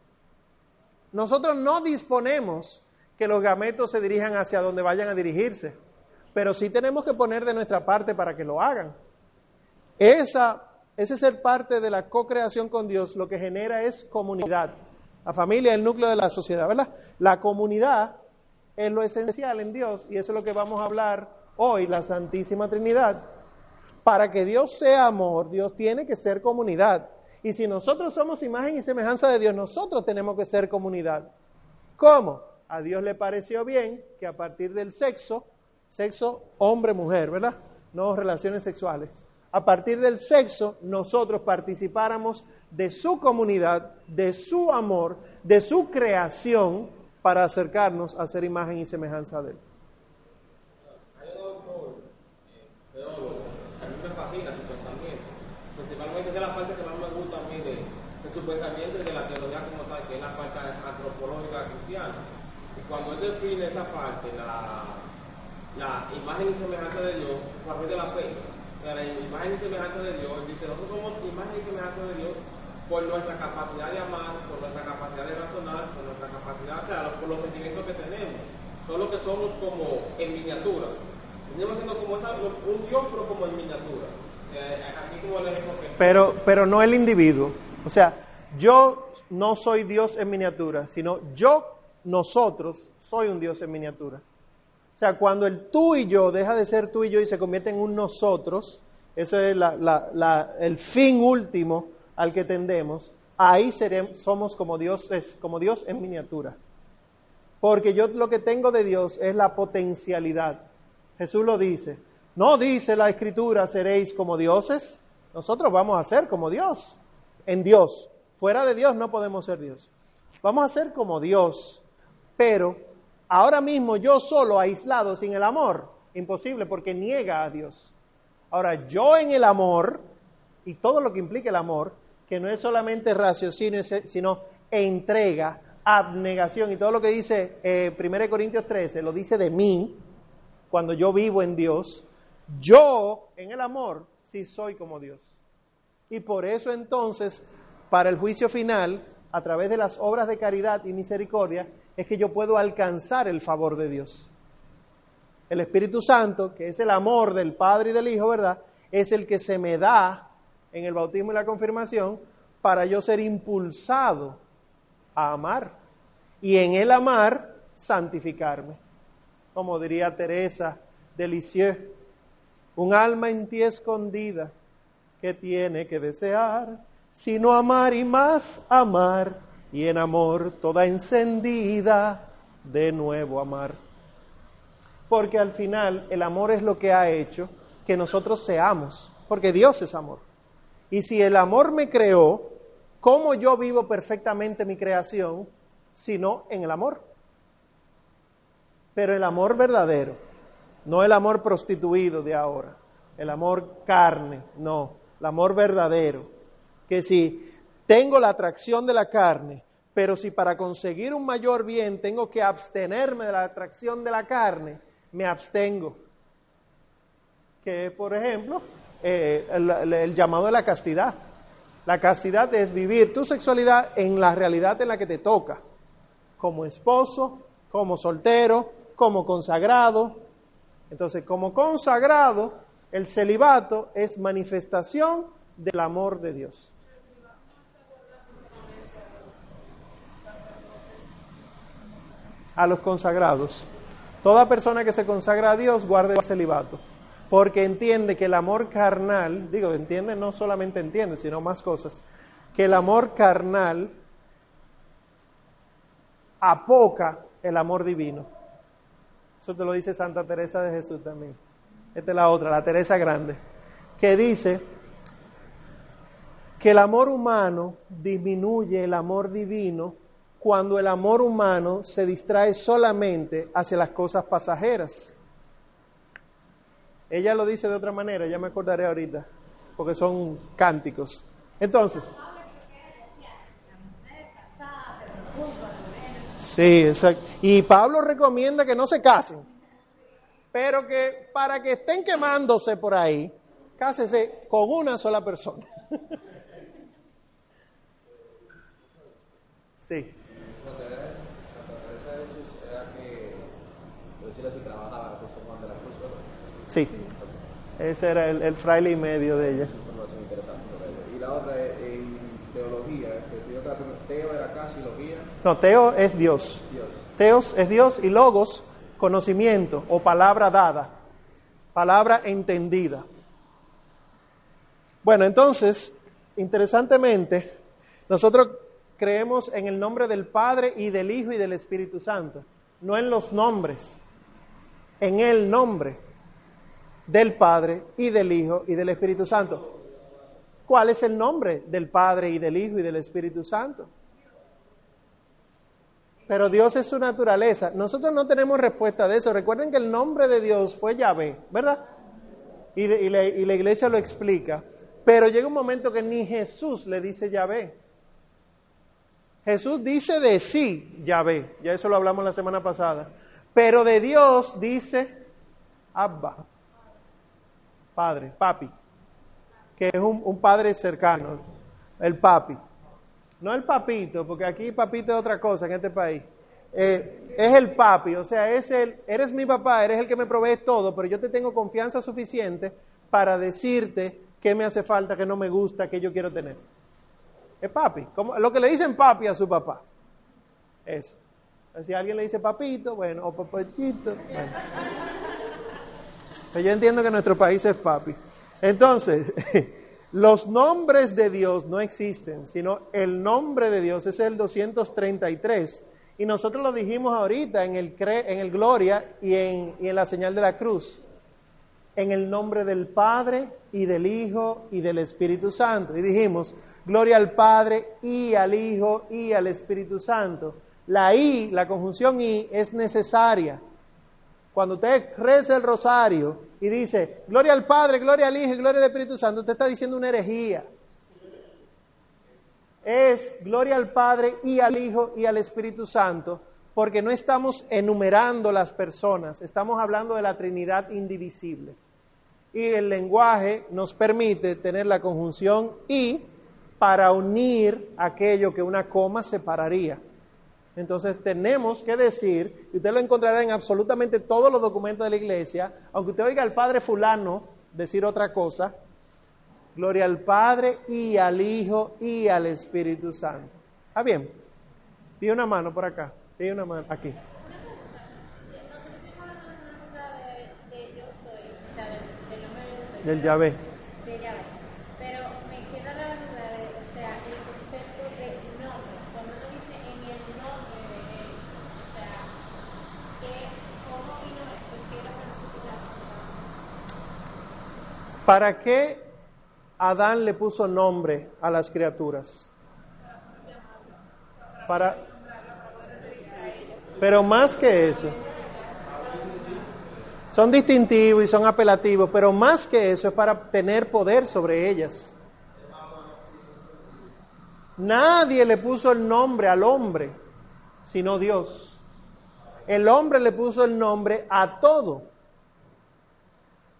Nosotros no disponemos que los gametos se dirijan hacia donde vayan a dirigirse, pero sí tenemos que poner de nuestra parte para que lo hagan. Esa, ese ser parte de la co-creación con Dios lo que genera es comunidad. La familia es el núcleo de la sociedad, ¿verdad? La comunidad es lo esencial en Dios y eso es lo que vamos a hablar hoy, la Santísima Trinidad. Para que Dios sea amor, Dios tiene que ser comunidad. Y si nosotros somos imagen y semejanza de Dios, nosotros tenemos que ser comunidad. ¿Cómo? A Dios le pareció bien que a partir del sexo, sexo hombre-mujer, ¿verdad? No relaciones sexuales. a partir del sexo, nosotros participáramos de su comunidad, de su amor, de su creación, para acercarnos a ser imagen y semejanza de Él. Eh, a mí me fascina su pensamiento. Principalmente es la parte que más me gusta a mí su y de la teología como tal, que es la parte antropológica cristiana. Y cuando él define esa parte, la, la imagen y semejanza de Dios, a través de la fe, o sea, la imagen y semejanza de Dios, dice, nosotros somos imagen y semejanza de Dios por nuestra capacidad de amar, por nuestra capacidad de razonar, por nuestra capacidad, o sea, por los sentimientos que tenemos. Solo que somos como en miniatura. Venimos siendo como esa, un Dios, pero como en miniatura. Eh, así como el ejemplo que... Pero, pero no el individuo. O sea, yo no soy Dios en miniatura, sino yo, nosotros, soy un Dios en miniatura. O sea, cuando el tú y yo deja de ser tú y yo y se convierte en un nosotros, ese es el fin último al que tendemos, ahí seremos, somos como Dios, es, como Dios en miniatura. Porque yo lo que tengo de Dios es la potencialidad. Jesús lo dice. No dice la escritura, seréis como dioses. Nosotros vamos a ser como Dios. En Dios. Fuera de Dios no podemos ser Dios. Vamos a ser como Dios. Pero ahora mismo yo solo, aislado, sin el amor, imposible porque niega a Dios. Ahora, yo en el amor, y todo lo que implica el amor, que no es solamente raciocinio, sino entrega, abnegación, y todo lo que dice eh, 1 Corintios 13, lo dice de mí, cuando yo vivo en Dios, yo en el amor sí soy como Dios. Y por eso entonces, para el juicio final, a través de las obras de caridad y misericordia, es que yo puedo alcanzar el favor de Dios. El Espíritu Santo, que es el amor del Padre y del Hijo, ¿verdad? Es el que se me da en el bautismo y la confirmación para yo ser impulsado a amar. Y en el amar, santificarme. Como diría Teresa de Lisieux, un alma en ti escondida que tiene que desear, sino amar y más amar, y en amor toda encendida, de nuevo amar. Porque al final el amor es lo que ha hecho que nosotros seamos, porque Dios es amor. Y si el amor me creó, ¿cómo yo vivo perfectamente mi creación si no en el amor? Pero el amor verdadero, no el amor prostituido de ahora, el amor carne, no, el amor verdadero. Que si tengo la atracción de la carne, pero si para conseguir un mayor bien tengo que abstenerme de la atracción de la carne, me abstengo. Que por ejemplo, eh, el, el- llamado de la castidad. La castidad es vivir tu sexualidad en la realidad en la que te toca, como esposo, como soltero, como consagrado. Entonces, como consagrado, el celibato es manifestación del amor de Dios. A los consagrados. Toda persona que se consagra a Dios guarda el celibato, porque entiende que el amor carnal, digo, entiende, no solamente entiende, sino más cosas, que el amor carnal apoca el amor divino. Eso te lo dice Santa Teresa de Jesús también. Esta es la otra, la Teresa Grande, que dice que el amor humano disminuye el amor divino cuando el amor humano se distrae solamente hacia las cosas pasajeras. Ella lo dice de otra manera, ya me acordaré ahorita, porque son cánticos. Entonces, sí, exacto. Y Pablo recomienda que no se casen, pero que para que estén quemándose por ahí, cásese con una sola persona. sí. Santa Teresa, Santa Teresa de Jesús era que, por decirlo así, trabajaba con San Juan de la Cruz, ¿verdad? Sí, ese era el, el fraile y medio de ella. Y la otra es en teología, primera- Teo era casi logía, No, Teo es Dios. Dios. Teos es Dios y logos, conocimiento o palabra dada, palabra entendida. Bueno, entonces, interesantemente, nosotros creemos en el nombre del Padre y del Hijo y del Espíritu Santo, no en los nombres, en el nombre. Del Padre y del Hijo y del Espíritu Santo. ¿Cuál es el nombre del Padre y del Hijo y del Espíritu Santo? Pero Dios es su naturaleza. Nosotros no tenemos respuesta de eso. Recuerden que el nombre de Dios fue Yahvé, ¿verdad? Y, la, la iglesia lo explica. Pero llega un momento que ni Jesús le dice Yahvé. Jesús dice de sí Yahvé. Ya eso lo hablamos la semana pasada. Pero de Dios dice Abba. Padre, papi. Que es un, un padre cercano. El papi. No el papito, porque aquí papito es otra cosa en este país. Eh, es el papi, o sea, es el, eres mi papá, eres el que me provee todo, pero yo te tengo confianza suficiente para decirte qué me hace falta, qué no me gusta, qué yo quiero tener. Es papi, como lo que le dicen papi a su papá. Eso. Si alguien le dice papito, bueno, o papachito. bueno. Yo entiendo que nuestro país es papi. Entonces, los nombres de Dios no existen, sino el nombre de Dios es el 233. Y nosotros lo dijimos ahorita en el, cre- en el Gloria y en, y en la señal de la cruz. En el nombre del Padre y del Hijo y del Espíritu Santo. Y dijimos, gloria al Padre y al Hijo y al Espíritu Santo. La I, la conjunción I, es necesaria. Cuando usted reza el rosario y dice, gloria al Padre, gloria al Hijo y gloria al Espíritu Santo, usted está diciendo una herejía. Es gloria al Padre y al Hijo y al Espíritu Santo, porque no estamos enumerando las personas, estamos hablando de la Trinidad indivisible. Y el lenguaje nos permite tener la conjunción y para unir aquello que una coma separaría. Entonces tenemos que decir, y usted lo encontrará en absolutamente todos los documentos de la iglesia, aunque usted oiga al Padre fulano decir otra cosa, gloria al Padre y al Hijo y al Espíritu Santo. ¿Está bien? Pide una mano por acá, pide una mano aquí. Del Yahvé. de llave. Pero me queda la duda de, o sea, el concepto de nombre. Cuando uno dice en el nombre de él, o sea, ¿qué, ¿cómo vino esto? ¿Qué era para ¿Para qué Adán le puso nombre a las criaturas? Para Pero más que eso. Son distintivos y son apelativos, pero más que eso es para tener poder sobre ellas. Nadie le puso el nombre al hombre, sino Dios. El hombre le puso el nombre a todo.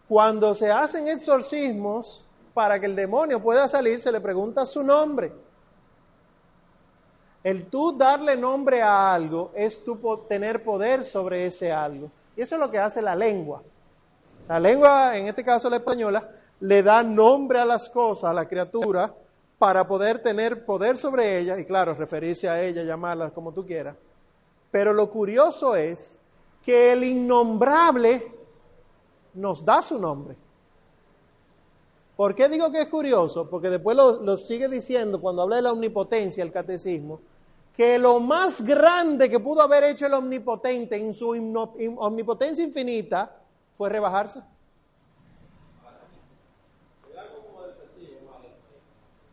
Cuando se hacen exorcismos, para que el demonio pueda salir, se le pregunta su nombre. El tú darle nombre a algo es tú tener poder sobre ese algo. Y eso es lo que hace la lengua. La lengua, en este caso la española, le da nombre a las cosas, a la criatura, para poder tener poder sobre ella y claro, referirse a ella, llamarla como tú quieras. Pero lo curioso es que el innombrable nos da su nombre. ¿Por qué digo que es curioso? Porque después lo, sigue diciendo cuando habla de la omnipotencia, el catecismo, que lo más grande que pudo haber hecho el omnipotente en su omnipotencia infinita fue rebajarse.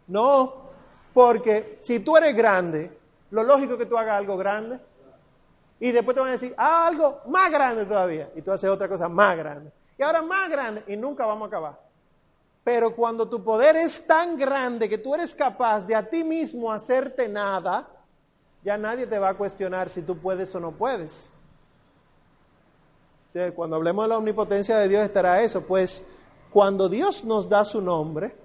No, porque si tú eres grande, lo lógico es que tú hagas algo grande. Y después te van a decir, ah, algo más grande todavía. Y tú haces otra cosa más grande. Y ahora más grande. Y nunca vamos a acabar. Pero cuando tu poder es tan grande que tú eres capaz de a ti mismo hacerte nada, ya nadie te va a cuestionar si tú puedes o no puedes. Cuando hablemos de la omnipotencia de Dios estará eso. Pues cuando Dios nos da su nombre,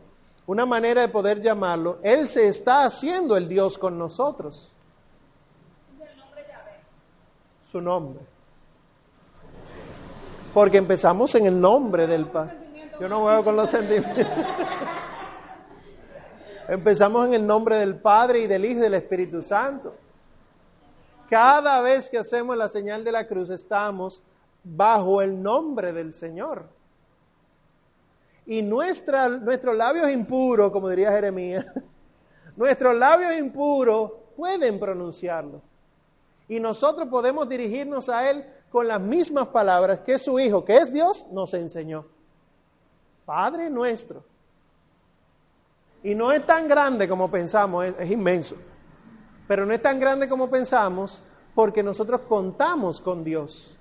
una manera de poder llamarlo, Él se está haciendo el Dios con nosotros. Su nombre. Porque empezamos en el nombre del Padre. Yo no juego con los sentimientos. Empezamos en el nombre del Padre y del Hijo y del Espíritu Santo. Cada vez que hacemos la señal de la cruz estamos bajo el nombre del Señor. Y nuestra, nuestros labios impuros, como diría Jeremías, nuestros labios impuros pueden pronunciarlo. Y nosotros podemos dirigirnos a Él con las mismas palabras que su Hijo, que es Dios, nos enseñó. Padre nuestro. Y no es tan grande como pensamos, es, es inmenso. Pero no es tan grande como pensamos porque nosotros contamos con Dios.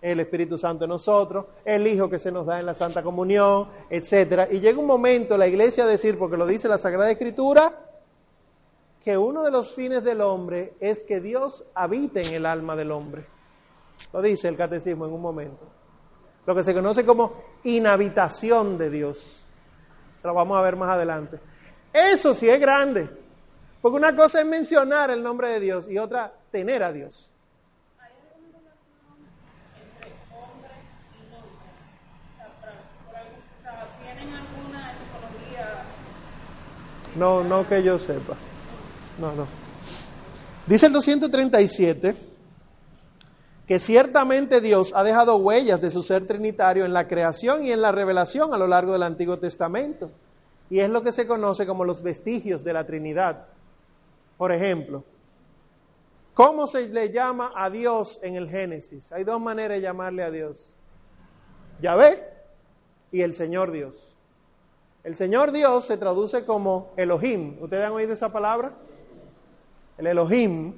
El Espíritu Santo en nosotros, el Hijo que se nos da en la Santa Comunión, etcétera. Y llega un momento la iglesia a decir, porque lo dice la Sagrada Escritura, que uno de los fines del hombre es que Dios habite en el alma del hombre. Lo dice el catecismo en un momento. Lo que se conoce como inhabitación de Dios. Lo vamos a ver más adelante. Eso sí es grande. Porque una cosa es mencionar el nombre de Dios y otra tener a Dios. No, no que yo sepa. No, no. Dice el 237 que ciertamente Dios ha dejado huellas de su ser trinitario en la creación y en la revelación a lo largo del Antiguo Testamento. Y es lo que se conoce como los vestigios de la Trinidad. Por ejemplo, ¿cómo se le llama a Dios en el Génesis? Hay dos maneras de llamarle a Dios. Yahvé y el Señor Dios. El Señor Dios se traduce como Elohim. ¿Ustedes han oído esa palabra? El Elohim.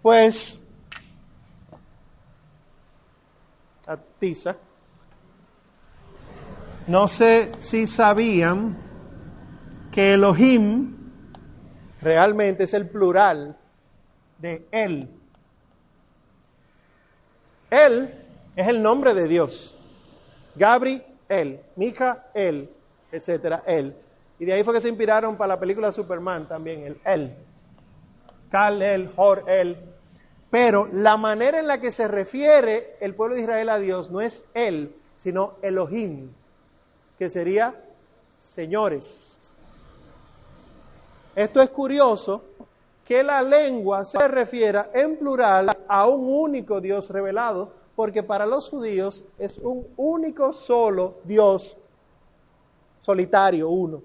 Pues, No sé si sabían que Elohim realmente es el plural de Él. Él es el nombre de Dios. Gabri, él. Mija, él. Etcétera, él. Y de ahí fue que se inspiraron para la película Superman también, el él. Cal, él, Hor, él. Pero la manera en la que se refiere el pueblo de Israel a Dios no es él, sino Elohim, que sería señores. Esto es curioso que la lengua se refiera en plural a un único Dios revelado, porque para los judíos es un único solo Dios solitario, uno.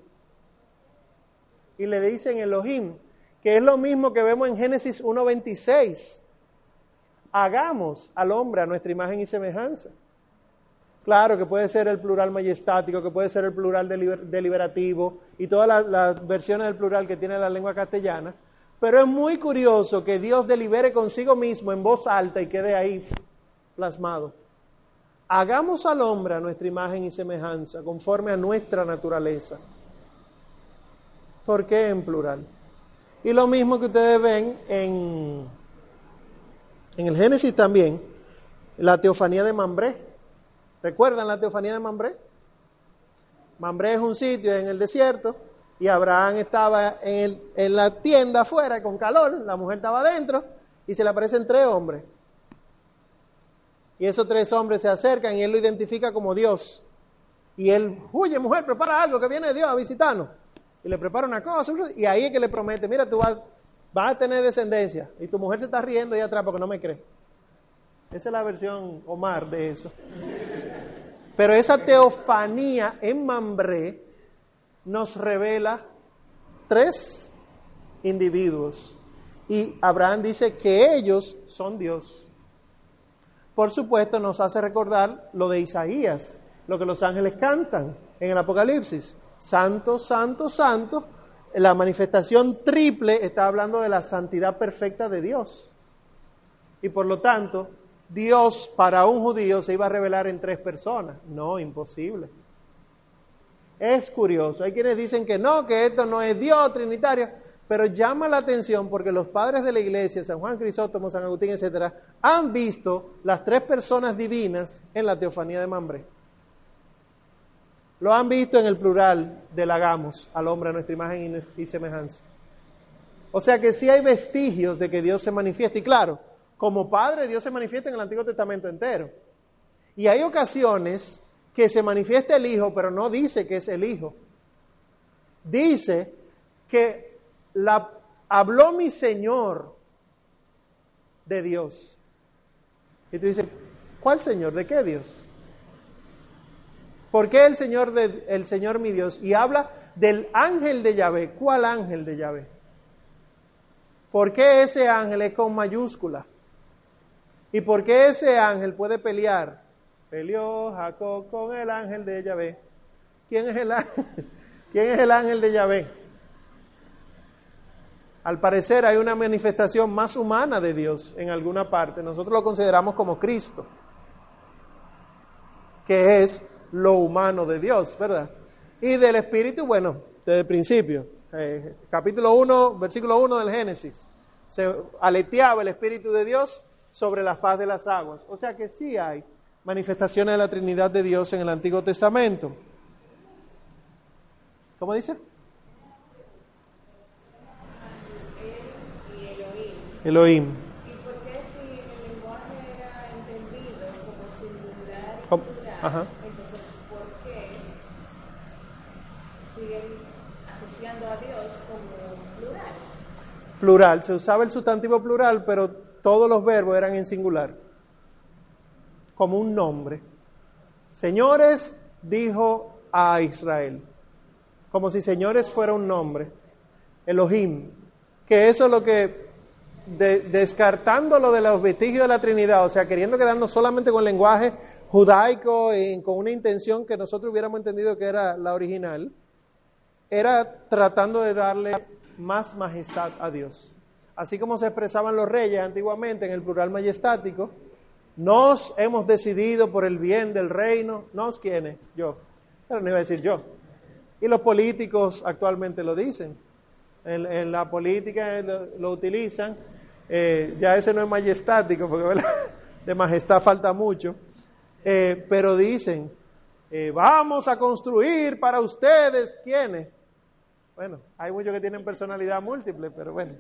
Y le dicen Elohim, que es lo mismo que vemos en Génesis 1.26. Hagamos al hombre a nuestra imagen y semejanza. Claro que puede ser el plural majestático, que puede ser el plural deliber- deliberativo y todas las versiones del plural que tiene la lengua castellana, pero es muy curioso que Dios delibere consigo mismo en voz alta y quede ahí plasmado. Hagamos al hombre a nuestra imagen y semejanza, conforme a nuestra naturaleza. ¿Por qué en plural? Y lo mismo que ustedes ven en, en el Génesis también, la teofanía de Mambré. ¿Recuerdan la teofanía de Mambré? Mambré es un sitio en el desierto y Abraham estaba en, en la tienda afuera con calor, la mujer estaba adentro y se le aparecen tres hombres. Y esos tres hombres se acercan y él lo identifica como Dios. Y él, huye mujer, prepara algo que viene Dios a visitarnos. Y le prepara una cosa. Y ahí es que le promete, mira, tú vas, vas a tener descendencia. Y tu mujer se está riendo ahí atrás porque no me cree. Esa es la versión Omar de eso. Pero esa teofanía en Mambré nos revela tres individuos. Y Abraham dice que ellos son Dios. Por supuesto, nos hace recordar lo de Isaías, lo que los ángeles cantan en el Apocalipsis. Santo, santo, santo. La manifestación triple está hablando de la santidad perfecta de Dios. Y por lo tanto, Dios para un judío se iba a revelar en tres personas. No, imposible. Es curioso. Hay quienes dicen que no, que esto no es Dios trinitario, pero llama la atención porque los padres de la iglesia, San Juan Crisóstomo, San Agustín, etcétera, han visto las tres personas divinas en la teofanía de Mambré. Lo han visto en el plural del hagamos al hombre a nuestra imagen y semejanza. O sea que sí hay vestigios de que Dios se manifiesta. Y claro, como Padre, Dios se manifiesta en el Antiguo Testamento entero. Y hay ocasiones que se manifiesta el Hijo, pero no dice que es el Hijo. Dice que la, habló mi Señor de Dios. Y tú dices, ¿cuál Señor? ¿De qué Dios? ¿Por qué el Señor, el Señor mi Dios? Y habla del ángel de Yahvé. ¿Cuál ángel de Yahvé? ¿Por qué ese ángel es con mayúscula? ¿Y por qué ese ángel puede pelear? Peleó Jacob con el ángel de Yahvé. ¿Quién es el ángel? ¿Quién es el ángel de Yahvé? Al parecer hay una manifestación más humana de Dios en alguna parte. Nosotros lo consideramos como Cristo, que es lo humano de Dios, ¿verdad? Y del Espíritu, bueno, desde el principio, eh, capítulo 1, versículo 1 del Génesis, se aleteaba el Espíritu de Dios sobre la faz de las aguas. O sea que sí hay manifestaciones de la Trinidad de Dios en el Antiguo Testamento. ¿Cómo dice? Elohim. ¿Y por qué si el lenguaje era entendido como singular y ¿Cómo? plural, Ajá. entonces por qué siguen asociando a Dios como plural? Plural, se usaba el sustantivo plural, pero todos los verbos eran en singular, como un nombre. Señores, dijo a Israel, como si señores fuera un nombre, Elohim, que eso es lo que, de- descartándolo de los vestigios de la Trinidad, o sea, queriendo quedarnos solamente con lenguaje judaico y con una intención que nosotros hubiéramos entendido que era la original, era tratando de darle más majestad a Dios. Así como se expresaban los reyes antiguamente en el plural majestático, nos hemos decidido por el bien del reino, nos quiénes, yo, pero no iba a decir yo. Y los políticos actualmente lo dicen. En, la política lo, utilizan, eh, ya ese no es majestático, porque de majestad falta mucho, Eh, pero dicen, eh, vamos a construir para ustedes, ¿quiénes? Bueno, hay muchos que tienen personalidad múltiple, pero bueno.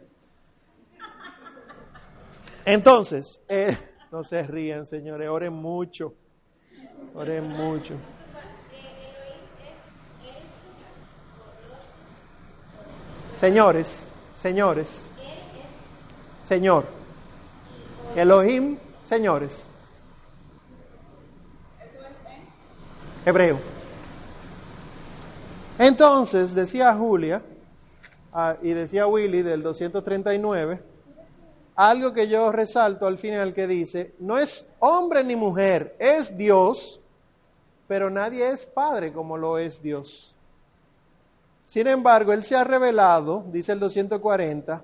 Entonces, eh, no se rían, señores, oren mucho. Oren mucho. Señores, señores, Señor. Elohim, señores. Hebreo. Entonces, decía Julia ah, y decía Willy del 239, algo que yo resalto al final que dice, no es hombre ni mujer, es Dios, pero nadie es padre como lo es Dios. Sin embargo, Él se ha revelado, dice el 240,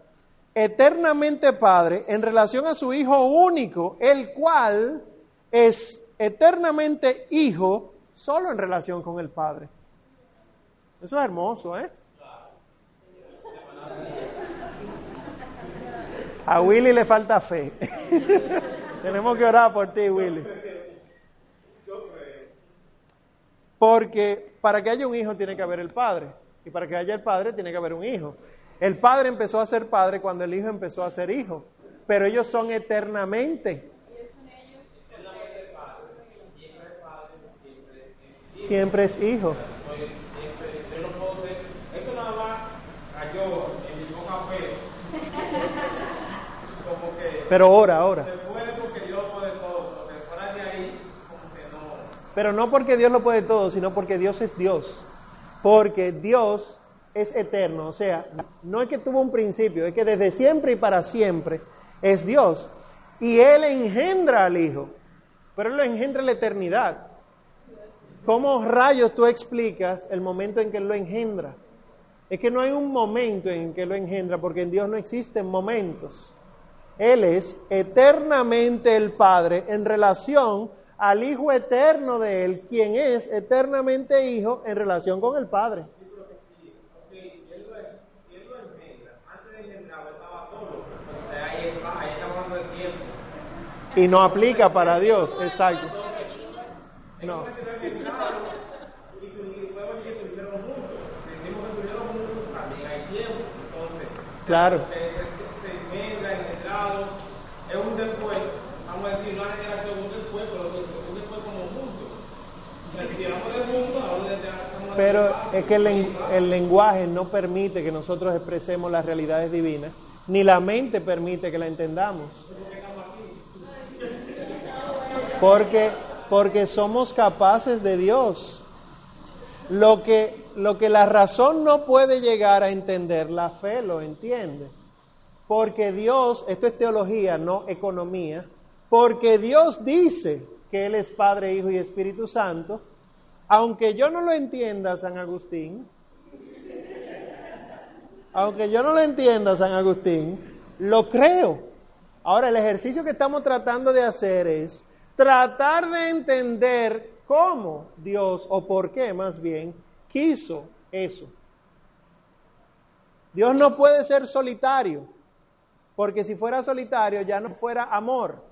eternamente Padre en relación a su Hijo único, el cual es eternamente Hijo solo en relación con el Padre. Eso es hermoso, ¿eh? A Willy le falta fe. Tenemos que orar por ti, Willy. Porque para que haya un hijo tiene que haber el padre. Y para que haya el padre tiene que haber un hijo. El padre empezó a ser padre cuando el hijo empezó a ser hijo. Pero ellos son eternamente. Siempre es hijo. Yo no puedo ser, eso nada más cayó en mi poca fe. Como que Pero ora, ahora. se puede porque Dios puede todo, porque fuera de ahí, como que no. Pero no porque Dios lo puede todo, sino porque Dios es Dios. Porque Dios es eterno. O sea, no es que tuvo un principio, es que desde siempre y para siempre es Dios. Y Él engendra al Hijo, pero Él lo engendra en la eternidad. ¿Cómo rayos tú explicas el momento en que Él lo engendra? Es que no hay un momento en que lo engendra, porque en Dios no existen momentos. Él es eternamente el Padre en relación al Hijo eterno de Él, quien es eternamente Hijo en relación con el Padre. Si él lo engendra, antes de engendrarlo estaba solo. O sea, ahí está, ahí está hablando de tiempo. Y no aplica para Dios, exacto. No. Se lo engendraron y se unieron, luego que se unieron juntos. Si decimos que se unieron juntos, también hay tiempo. Entonces, Claro. se, se, se, se engendra, engendrado, es un después, vamos a decir, una generación, un después, pero un después como juntos. O sea, si hablamos de juntos, hablamos de, de, como de Pero es que el lenguaje no permite que nosotros expresemos las realidades divinas, ni la mente permite que la entendamos. Porque, porque somos capaces de Dios. Lo que, lo que la razón no puede llegar a entender, la fe lo entiende. Porque Dios, esto es teología, no economía, porque Dios dice que Él es Padre, Hijo y Espíritu Santo, Aunque yo no lo entienda, San Agustín, aunque yo no lo entienda, San Agustín, lo creo. Ahora, el ejercicio que estamos tratando de hacer es tratar de entender cómo Dios, o por qué más bien, quiso eso. Dios no puede ser solitario, porque si fuera solitario ya no fuera amor.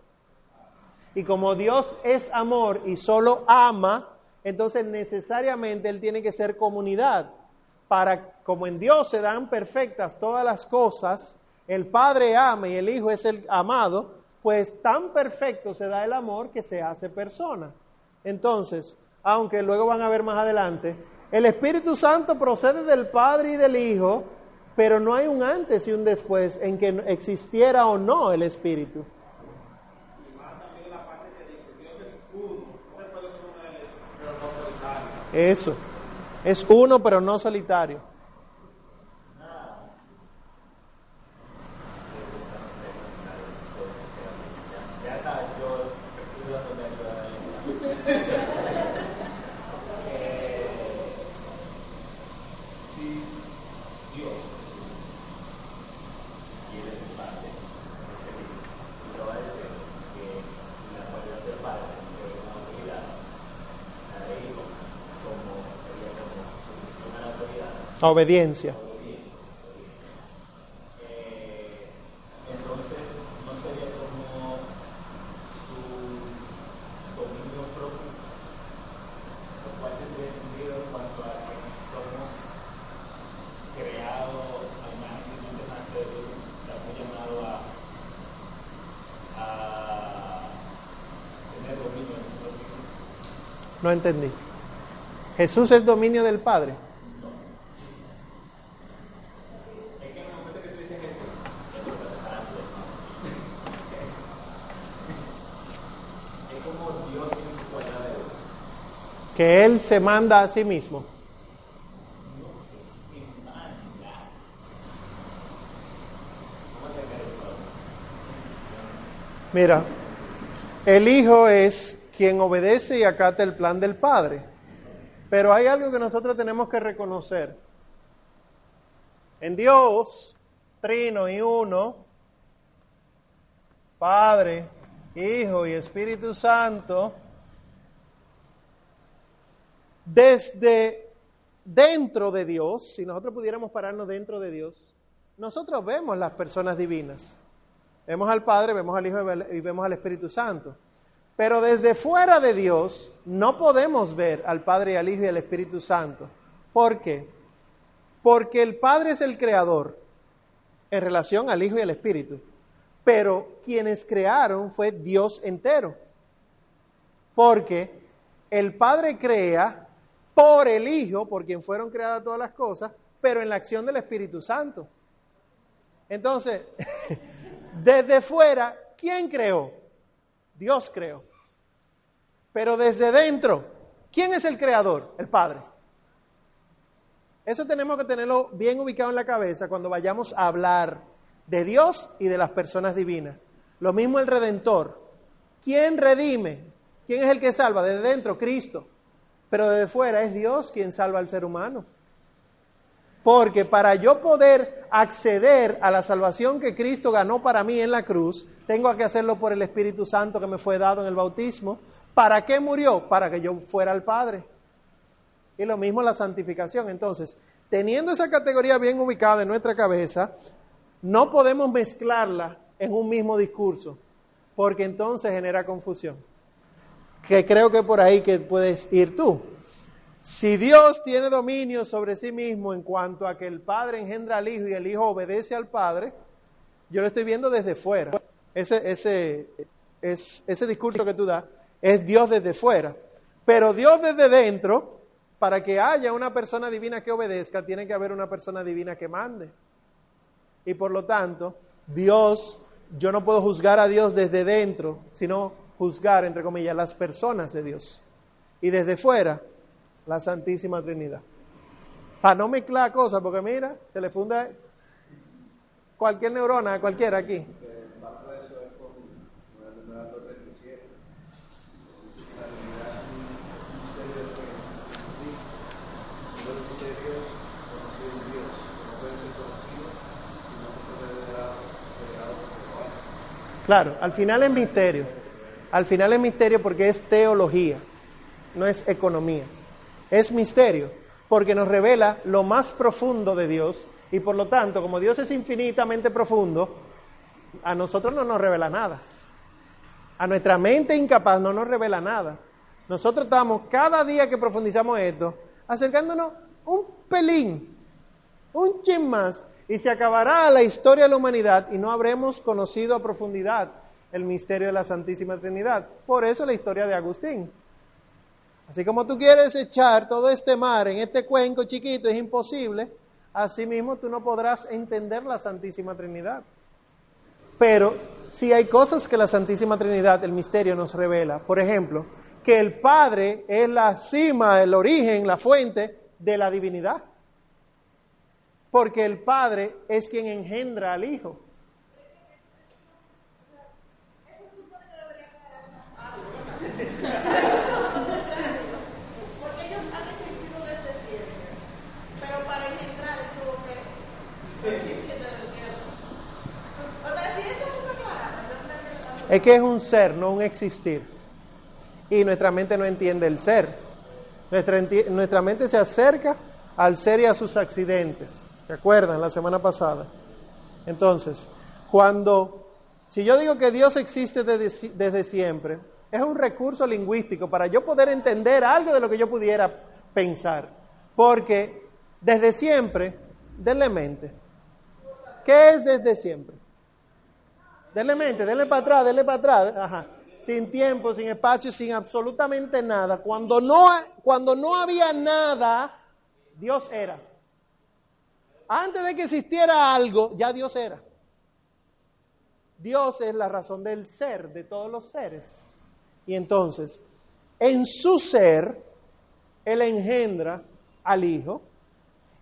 Y como Dios es amor y solo ama, entonces necesariamente Él tiene que ser comunidad. Para, como en Dios se dan perfectas todas las cosas, el Padre ama y el Hijo es el amado, pues tan perfecto se da el amor que se hace persona. Entonces, aunque luego van a ver más adelante, el Espíritu Santo procede del Padre y del Hijo, pero no hay un antes y un después en que existiera o no el Espíritu. Eso. Es uno, pero no solitario. Si Dios quiere su parte, es el Hijo, y lo va a decir que la cualidad del Padre es una autoridad, la de Hijo, como sería como sumisión a la autoridad, Obediencia. eh, entonces no sería como su dominio propio, lo cual tendría sentido en cuanto a que somos creados a imagen y semejanza de Dios, estamos llamados a, a tener dominio en nosotros mismos. No entendí. Jesús es dominio del Padre. Es que en el momento que tú dices eso, ya tú estás separando del mal. Es como Dios tiene su cualidad de Dios. Que Él se manda a sí mismo. Mira, el Hijo es quien obedece y acata el plan del Padre. Pero hay algo que nosotros tenemos que reconocer. En Dios, Trino y Uno, Padre, Hijo y Espíritu Santo, desde dentro de Dios, si nosotros pudiéramos pararnos dentro de Dios, nosotros vemos las personas divinas. Vemos al Padre, vemos al Hijo y vemos al Espíritu Santo. Pero desde fuera de Dios no podemos ver al Padre al Hijo y al Espíritu Santo. ¿Por qué? Porque el Padre es el creador en relación al Hijo y al Espíritu. Pero quienes crearon fue Dios entero. Porque el Padre crea por el Hijo, por quien fueron creadas todas las cosas, pero en la acción del Espíritu Santo. Entonces, desde fuera, ¿quién creó? Dios creó. Pero desde dentro, ¿quién es el creador? El Padre. Eso tenemos que tenerlo bien ubicado en la cabeza cuando vayamos a hablar de Dios y de las personas divinas. Lo mismo el Redentor. ¿Quién redime? ¿Quién es el que salva? Desde dentro, Cristo. Pero desde fuera es Dios quien salva al ser humano. Porque para yo poder acceder a la salvación que Cristo ganó para mí en la cruz, tengo que hacerlo por el Espíritu Santo que me fue dado en el bautismo. ¿Para qué murió? Para que yo fuera al Padre. Y lo mismo la santificación. Entonces, teniendo esa categoría bien ubicada en nuestra cabeza, no podemos mezclarla en un mismo discurso, porque entonces genera confusión. Que creo que por ahí que puedes ir tú. Si Dios tiene dominio sobre sí mismo en cuanto a que el Padre engendra al Hijo y el Hijo obedece al Padre, yo lo estoy viendo desde fuera. Ese, ese, es, ese discurso que tú das es Dios desde fuera. Pero Dios desde dentro, para que haya una persona divina que obedezca, tiene que haber una persona divina que mande. Y por lo tanto, Dios, yo no puedo juzgar a Dios desde dentro, sino juzgar, entre comillas, las personas de Dios. Y desde fuera, la Santísima Trinidad. Para no mezclar cosas, porque mira, se le funda cualquier neurona, cualquiera aquí. Claro, al final es misterio. Al final es misterio porque es teología, no es economía. Es misterio porque nos revela lo más profundo de Dios y por lo tanto, como Dios es infinitamente profundo, a nosotros no nos revela nada. A nuestra mente incapaz no nos revela nada. Nosotros estamos cada día que profundizamos esto, acercándonos un pelín, un chin más, y se acabará la historia de la humanidad y no habremos conocido a profundidad el misterio de la Santísima Trinidad. Por eso la historia de Agustín. Así como tú quieres echar todo este mar en este cuenco chiquito, es imposible, así mismo tú no podrás entender la Santísima Trinidad. Pero si hay cosas que la Santísima Trinidad, el misterio, nos revela. Por ejemplo, que el Padre es la cima, el origen, la fuente de la divinidad. Porque el Padre es quien engendra al Hijo. Porque ellos han existido desde siempre. Pero para engendrar tuvo que existir desde siempre. O sea, si esto es una clara, yo sé que estamos- Es que es un ser, no un existir. Y nuestra mente no entiende el ser. Nuestra, mente se acerca al ser y a sus accidentes. ¿Se acuerdan la semana pasada? Entonces, cuando, si yo digo que Dios existe desde, desde siempre, es un recurso lingüístico para yo poder entender algo de lo que yo pudiera pensar. Porque desde siempre, denle mente. ¿Qué es desde siempre? Denle mente, denle para atrás, denle para atrás. Ajá. Sin tiempo, sin espacio, sin absolutamente nada. Cuando no, cuando no había nada, Dios era. Antes de que existiera algo, ya Dios era. Dios es la razón del ser, de todos los seres. Y entonces, en su ser, Él engendra al Hijo.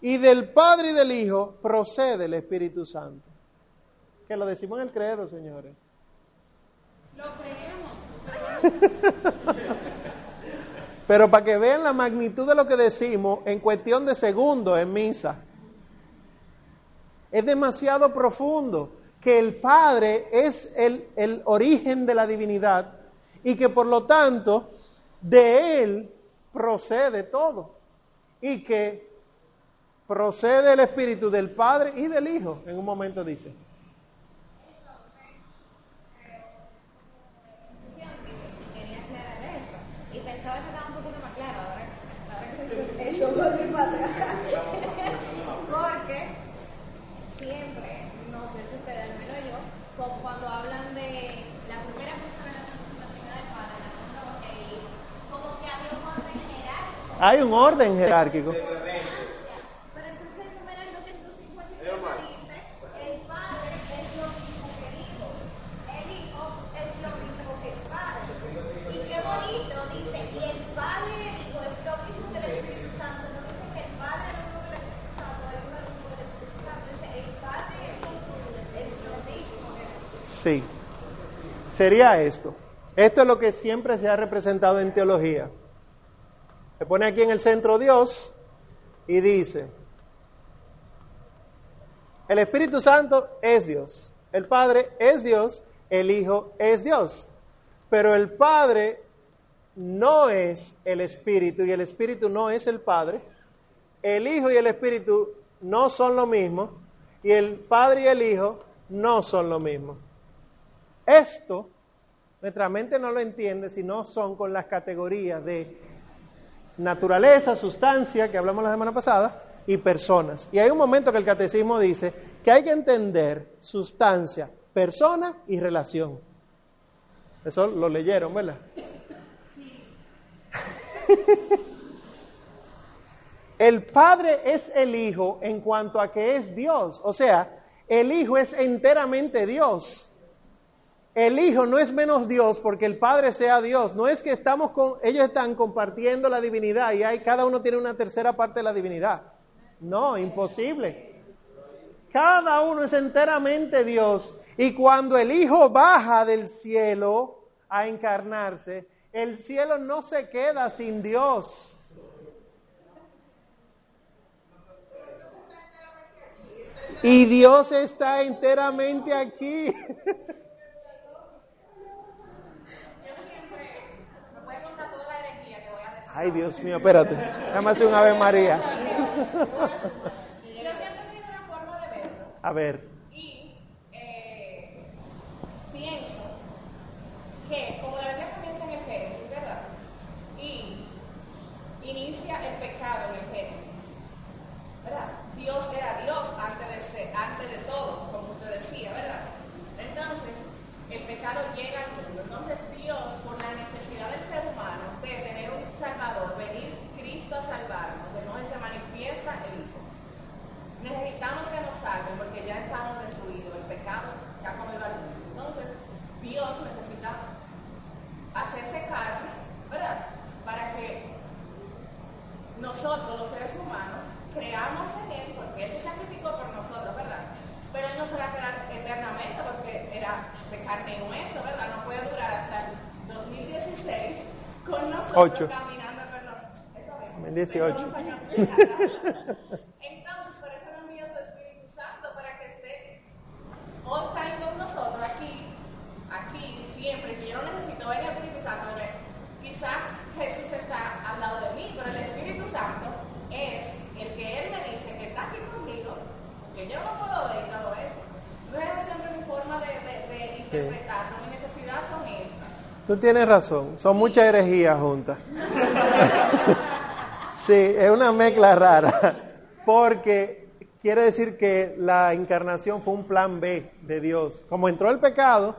Y del Padre y del Hijo procede el Espíritu Santo. Que lo decimos en el credo, señores. Lo creemos. Pero para que vean la magnitud de lo que decimos en cuestión de segundos en misa. Es demasiado profundo que el Padre es el, el origen de la divinidad y que por lo tanto de Él procede todo. Y que procede el Espíritu del Padre y del Hijo, en un momento dice. Quería aclarar eso. Y pensaba que estaba un poquito más claro ahora, ahora que dices Eso volví para atrás. Porque siempre, no sé si ustedes, al menos yo, como cuando hablan de la primera persona de la Santísima Trinidad del Padre, la segunda porque el Hijo, como que había un orden jerárquico. Hay un orden jerárquico. Pero entonces el numeral 257 dice, el Padre es lo mismo que el Hijo. El Hijo es lo mismo que el Padre. Y qué bonito, dice, y el Padre y el Hijo es lo mismo que el Espíritu Santo. No dice que el Padre es lo mismo que el Espíritu Santo, el Hijo es lo mismo que el Espíritu Santo. Dice, el Padre y el Hijo es lo mismo que el Espíritu Sí, sería esto. Esto es lo que siempre se ha representado en teología. Se pone aquí en el centro Dios y dice, el Espíritu Santo es Dios, el Padre es Dios, el Hijo es Dios, pero el Padre no es el Espíritu y el Espíritu no es el Padre, el Hijo y el Espíritu no son lo mismo y el Padre y el Hijo no son lo mismo. Esto nuestra mente no lo entiende si no son con las categorías de naturaleza, sustancia, que hablamos la semana pasada, y personas. Y hay un momento que el catecismo dice que hay que entender sustancia, persona y relación. Eso lo leyeron, ¿verdad? El Padre es el Hijo en cuanto a que es Dios. O sea, el Hijo es enteramente Dios. El Hijo no es menos Dios porque el Padre sea Dios. No es que estamos con, ellos están compartiendo la divinidad y hay, cada uno tiene una tercera parte de la divinidad. No, imposible. Cada uno es enteramente Dios. Y cuando el Hijo baja del cielo a encarnarse, el cielo no se queda sin Dios. Y Dios está enteramente aquí. Ay, Dios mío, espérate. Déjame hacer un Ave María. Yo siempre he tenido una forma de verlo A ver, y eh, pienso que como la Biblia comienza en el Génesis, ¿verdad? Y inicia el pecado en el Génesis, ¿verdad? Dios era Dios antes de ser, antes de todo, como usted decía, ¿verdad? Entonces, el pecado llega al mundo. Entonces, Dios, por la necesidad del ser humano de tener un Salvador, venir Cristo a salvarnos, entonces se manifiesta el Hijo. Necesitamos que nos salven porque ya estamos destruidos, el pecado se ha comido al mundo. Entonces, Dios necesita hacerse carne, ¿verdad? Para que nosotros, los seres humanos, creamos en Él, porque Él se sacrificó por nosotros, ¿verdad? Pero Él no se va a quedar eternamente porque era de carne y hueso, ¿verdad? No puede durar hasta el 2016 con nosotros Ocho. caminando con nosotros. Eso mismo. 2018. Tengo unos años atrás. Entonces, por eso nos envía su Espíritu Santo para que esté all time con nosotros aquí, aquí, siempre. Si yo no necesito ver el Espíritu Santo, porque quizá Jesús está al lado de mí, pero el Espíritu Santo es el que Él me dice que está aquí conmigo, que yo no puedo ver y todo eso. Entonces, esa siempre mi forma de, de, de interpretarlo. Mi necesidad son estas. Tú tienes razón. Son muchas herejías juntas. Sí, es una mezcla rara. Porque quiere decir que la encarnación fue un plan B de Dios. Como entró el pecado,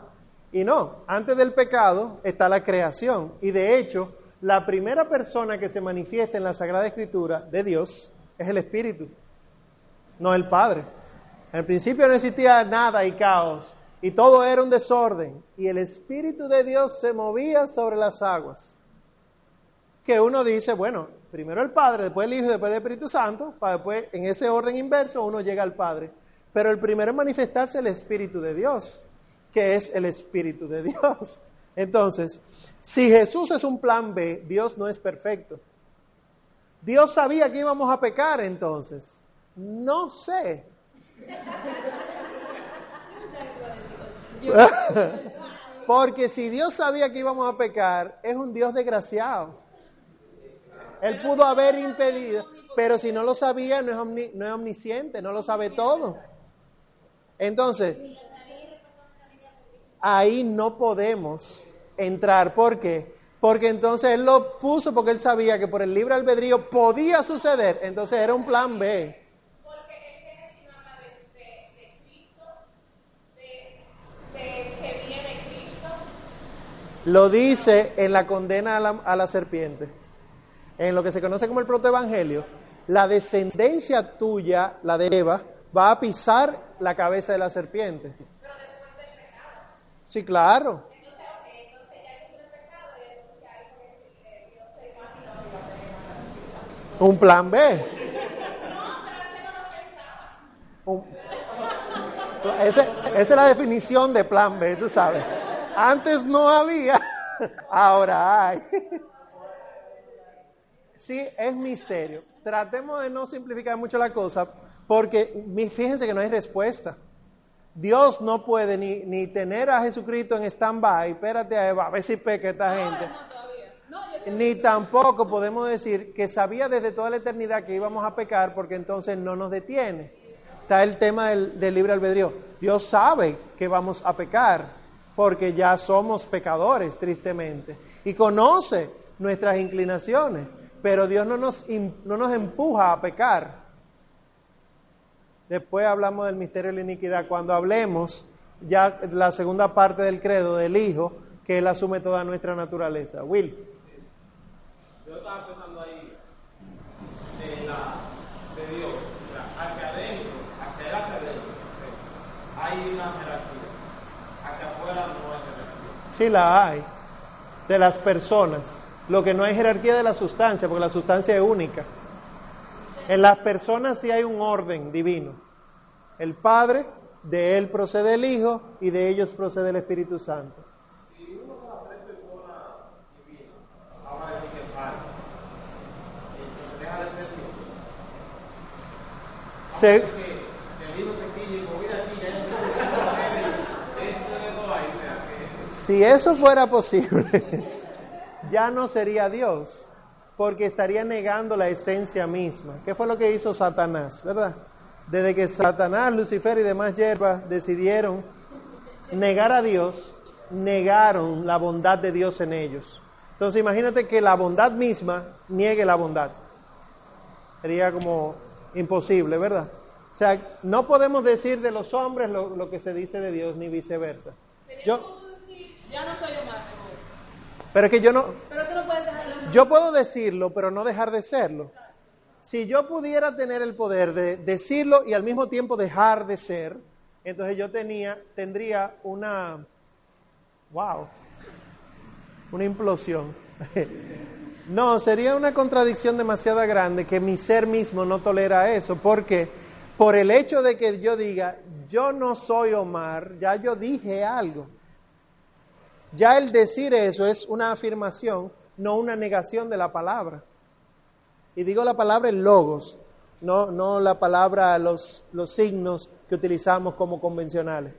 y no, antes del pecado está la creación. Y de hecho, la primera persona que se manifiesta en la Sagrada Escritura de Dios es el Espíritu, no el Padre. En principio no existía nada y caos, y todo era un desorden, y el Espíritu de Dios se movía sobre las aguas. Que uno dice, bueno, primero el Padre, después el Hijo después el Espíritu Santo, para después, en ese orden inverso, uno llega al Padre. Pero el primero en manifestarse es el Espíritu de Dios, que es el Espíritu de Dios. Entonces, si Jesús es un plan B, Dios no es perfecto. Dios sabía que íbamos a pecar entonces. No sé. Porque si Dios sabía que íbamos a pecar, es un Dios desgraciado. Él pudo haber impedido, pero si no lo sabía, no es, omnisciente, no lo sabe todo. Entonces, ahí no podemos entrar. ¿Por qué? Porque entonces Él lo puso porque Él sabía que por el libre albedrío podía suceder. Entonces era un plan B. Porque el Génesis no habla de, de, de Cristo, de, de que viene Cristo. Lo dice en la condena a la, a la serpiente. En lo que se conoce como el protoevangelio, la descendencia tuya, la de Eva, va a pisar la cabeza de la serpiente. Sí, claro. Un plan B. Un- Ese- esa es la definición de plan B, tú sabes. Antes no había, ahora hay. Sí, es misterio. Tratemos de no simplificar mucho la cosa, porque mi- fíjense que no hay respuesta. Dios no puede ni, ni tener a Jesucristo en stand-by, espérate a Eva, a ver si peca esta gente. No. No, Ni tampoco podemos decir que sabía desde toda la eternidad que íbamos a pecar porque entonces no nos detiene. Está el tema del, del libre albedrío. Dios sabe que vamos a pecar porque ya somos pecadores, tristemente. Y conoce nuestras inclinaciones, pero Dios no nos, no nos empuja a pecar. Después hablamos del misterio de la iniquidad. Cuando hablemos ya la segunda parte del credo del Hijo, que Él asume toda nuestra naturaleza. Will. Yo estaba pensando ahí de, la, de Dios, o sea, hacia adentro, hacia adentro, hay una jerarquía. Hacia afuera no hay jerarquía. Sí la hay, de las personas. Lo que no hay jerarquía de la sustancia, porque la sustancia es única. En las personas sí hay un orden divino. El Padre, de Él procede el Hijo y de ellos procede el Espíritu Santo. A decir que el Padre, entonces deja de ser Dios. Se- Que el Hijo se quille y dijo, mira aquí, ya yo esto de todo ahí, o sea, que si eso fuera posible, ya no sería Dios, porque estaría negando la esencia misma. ¿Qué fue lo que hizo Satanás, verdad? Desde que Satanás, Lucifer y demás hierbas decidieron negar a Dios, negaron la bondad de Dios en ellos. Entonces imagínate que la bondad misma niegue la bondad. Sería como imposible, ¿verdad? O sea, no podemos decir de los hombres lo, lo que se dice de Dios, ni viceversa. Yo, Ya no soy Omar, pero es que yo no, pero tú no puedes dejarlo. yo puedo decirlo, pero no dejar de serlo. Si yo pudiera tener el poder de decirlo y al mismo tiempo dejar de ser, entonces yo tenía, tendría una, wow, una implosión. No, sería una contradicción demasiado grande que mi ser mismo no tolera eso, porque por el hecho de que yo diga, yo no soy Omar, ya yo dije algo. Ya el decir eso es una afirmación, no una negación de la palabra. Y digo la palabra en logos, no, no la palabra, los, los signos que utilizamos como convencionales.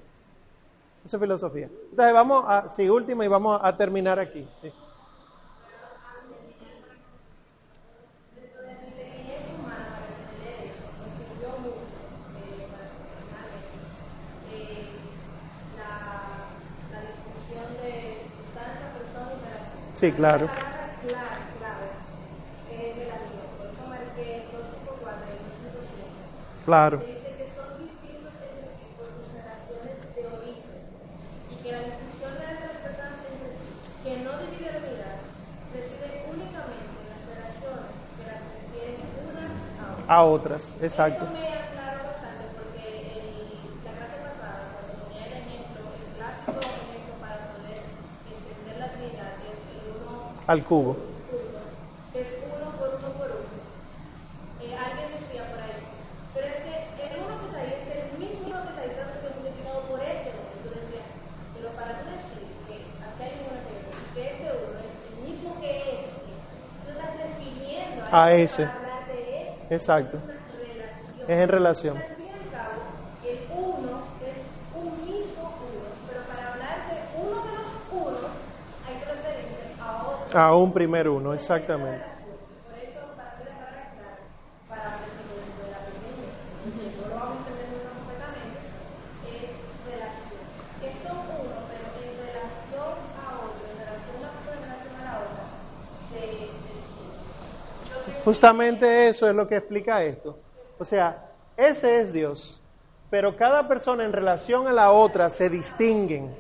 Eso es filosofía. Entonces vamos a, sí, última y vamos a terminar aquí. sí. Dentro de mi pequeñez humana para entender eso, me sirvió mucho eh, para personalmente eh, la, la distinción de sustancia, persona y relación. Sí, claro. La palabra clave, clave es relación. Por eso marqué el 254 y el 257. Claro. que dice que son distintos entre sí por sus relaciones de origen y que la distinción real de las personas entre sí, que no divide la unidad, reside únicamente en las relaciones que unas a otras. A otras, exacto. Eso me aclaró bastante porque el- la clase pasada, cuando ponía el ejemplo, el clásico ejemplo para poder entender la Trinidad, que es el uno Al cubo. es uno por uno por uno. Eh, alguien decía por ahí, pero es que el uno que está ahí es el mismo uno que que multiplicado por ese uno. Tú decías, pero para tú decir que aquí hay uno que, que este uno es el mismo que este, tú estás refiriendo A a ese. para hablar de ese. Exacto. Es una relación. Es en relación. Se, se distingue. Lo que Justamente eso es lo que explica esto. O sea, ese es Dios, pero cada persona en relación a la otra se distinguen.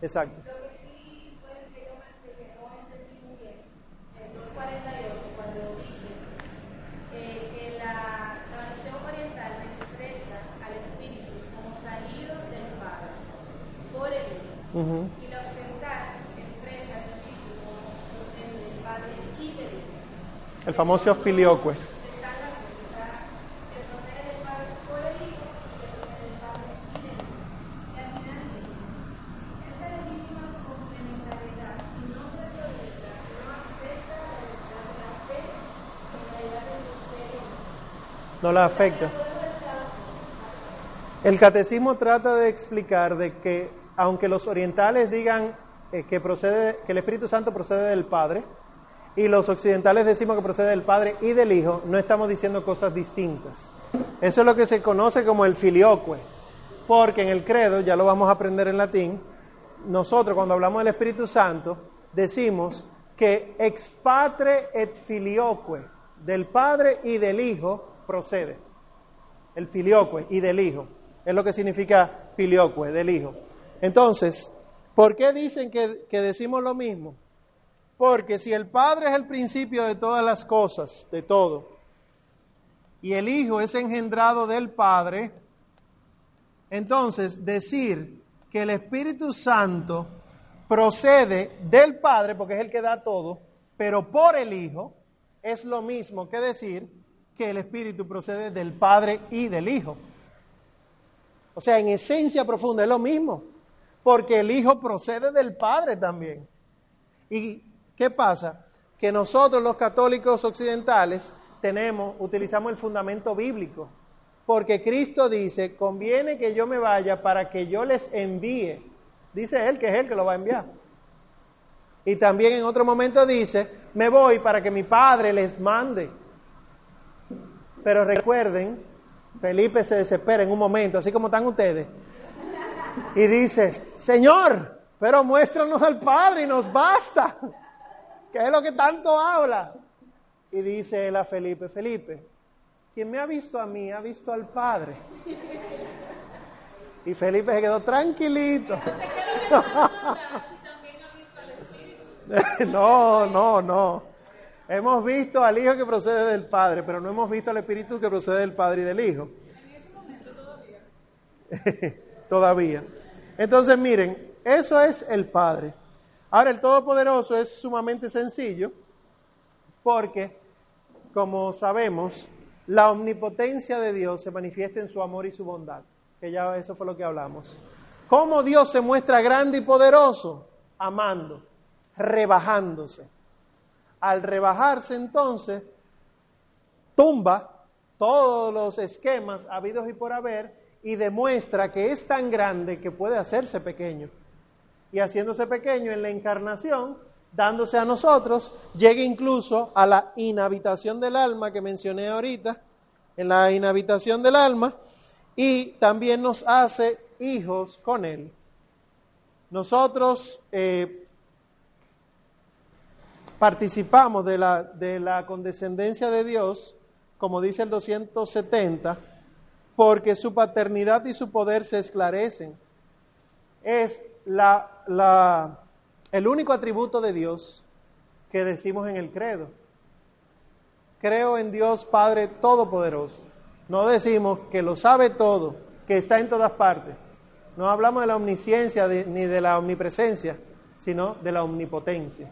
Exacto. Lo que sí fue que yo me que no entendí muy bien, el 248, cuando dice eh, que la tradición oriental expresa al espíritu como salido del Padre por el y la occidental expresa al espíritu del Padre y del Hijo. El famoso filioque. El. No la afecta. El catecismo trata de explicar de que aunque los orientales digan eh, que procede que el Espíritu Santo procede del Padre y los occidentales decimos que procede del Padre y del Hijo, no estamos diciendo cosas distintas. Eso es lo que se conoce como el filioque, porque en el credo, ya lo vamos a aprender en latín, nosotros cuando hablamos del Espíritu Santo decimos que ex patre et filioque, del Padre y del Hijo procede el filioque y del hijo. Es lo que significa filioque, del hijo. Entonces, ¿por qué dicen que, que decimos lo mismo? Porque si el Padre es el principio de todas las cosas, de todo, y el Hijo es engendrado del Padre, entonces decir que el Espíritu Santo procede del Padre, porque es el que da todo, pero por el Hijo, es lo mismo que decir que el Espíritu procede del Padre y del Hijo. O sea, en esencia profunda es lo mismo, porque el Hijo procede del Padre también. ¿Y qué pasa? Que nosotros los católicos occidentales tenemos, utilizamos el fundamento bíblico, porque Cristo dice, conviene que yo me vaya para que yo les envíe. Dice Él que es Él que lo va a enviar. Y también en otro momento dice, me voy para que mi Padre les mande. Pero recuerden, Felipe se desespera en un momento, así como están ustedes, y dice, Señor, pero muéstranos al Padre y nos basta. ¿Qué es lo que tanto habla? Y dice él a Felipe, Felipe, quien me ha visto a mí ha visto al Padre. Y Felipe se quedó tranquilito. No, no, no. Hemos visto al Hijo que procede del Padre, pero no hemos visto al Espíritu que procede del Padre y del Hijo. todavía. Entonces, miren, eso es el Padre. Ahora, el Todopoderoso es sumamente sencillo porque, como sabemos, la omnipotencia de Dios se manifiesta en su amor y su bondad, que ya eso fue lo que hablamos. ¿Cómo Dios se muestra grande y poderoso? Amando, rebajándose. Al rebajarse entonces, tumba todos los esquemas habidos y por haber y demuestra que es tan grande que puede hacerse pequeño. Y haciéndose pequeño en la encarnación, dándose a nosotros, llega incluso a la inhabitación del alma que mencioné ahorita, en la inhabitación del alma, y también nos hace hijos con Él. Nosotros eh, participamos de la, de la condescendencia de Dios, como dice el 270, porque su paternidad y su poder se esclarecen. Es la, el único atributo de Dios que decimos en el credo. Creo en Dios Padre Todopoderoso. No decimos que lo sabe todo, que está en todas partes. No hablamos de la omnisciencia ni de la omnipresencia, sino de la omnipotencia.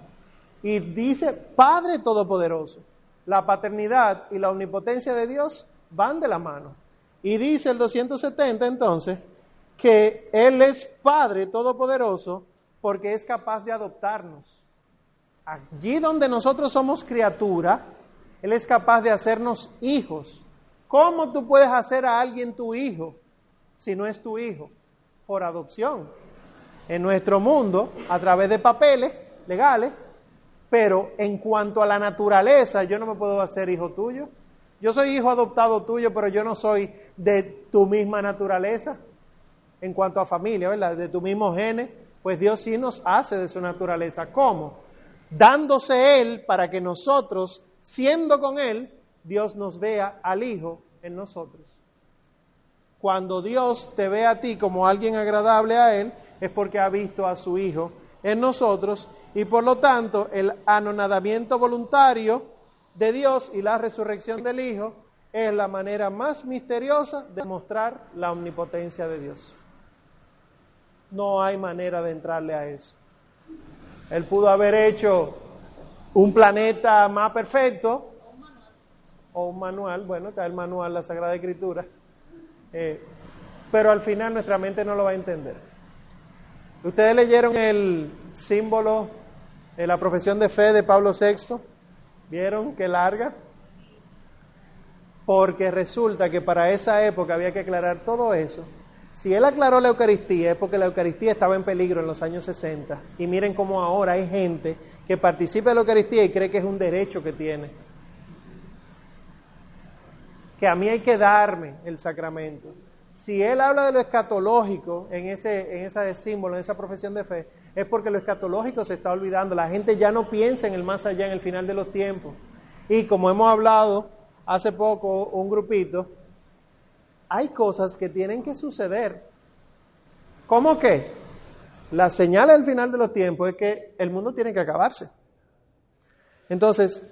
Y dice Padre Todopoderoso. La paternidad y la omnipotencia de Dios van de la mano. Y dice el 270 entonces que Él es Padre Todopoderoso porque es capaz de adoptarnos. Allí donde nosotros somos criatura, Él es capaz de hacernos hijos. ¿Cómo tú puedes hacer a alguien tu hijo si no es tu hijo? Por adopción. En nuestro mundo, a través de papeles legales, pero en cuanto a la naturaleza, yo no me puedo hacer hijo tuyo. Yo soy hijo adoptado tuyo, pero yo no soy de tu misma naturaleza. En cuanto a familia, ¿verdad? De tu mismo genes, pues Dios sí nos hace de su naturaleza. ¿Cómo? Dándose Él para que nosotros, siendo con Él, Dios nos vea al Hijo en nosotros. Cuando Dios te ve a ti como alguien agradable a Él, es porque ha visto a su Hijo en nosotros y por lo tanto el anonadamiento voluntario de Dios y la resurrección del Hijo es la manera más misteriosa de mostrar la omnipotencia de Dios. No hay manera de entrarle a eso. Él pudo haber hecho un planeta más perfecto o un manual, bueno, está el manual, la Sagrada Escritura, eh, pero al final nuestra mente no lo va a entender. Ustedes leyeron el símbolo de la profesión de fe de Pablo VI ¿Vieron qué larga? Porque resulta que para esa época había que aclarar todo eso. Si él aclaró la Eucaristía es porque la Eucaristía estaba en peligro en los años 60. Y miren cómo ahora hay gente que participa de la Eucaristía y cree que es un derecho que tiene. Que a mí hay que darme el sacramento. Si él habla de lo escatológico en ese, en ese símbolo, en esa profesión de fe, es porque lo escatológico se está olvidando. La gente ya no piensa en el más allá, en el final de los tiempos. Y como hemos hablado hace poco, un grupito, hay cosas que tienen que suceder. ¿Cómo que? La señal del final de los tiempos es que el mundo tiene que acabarse. Entonces,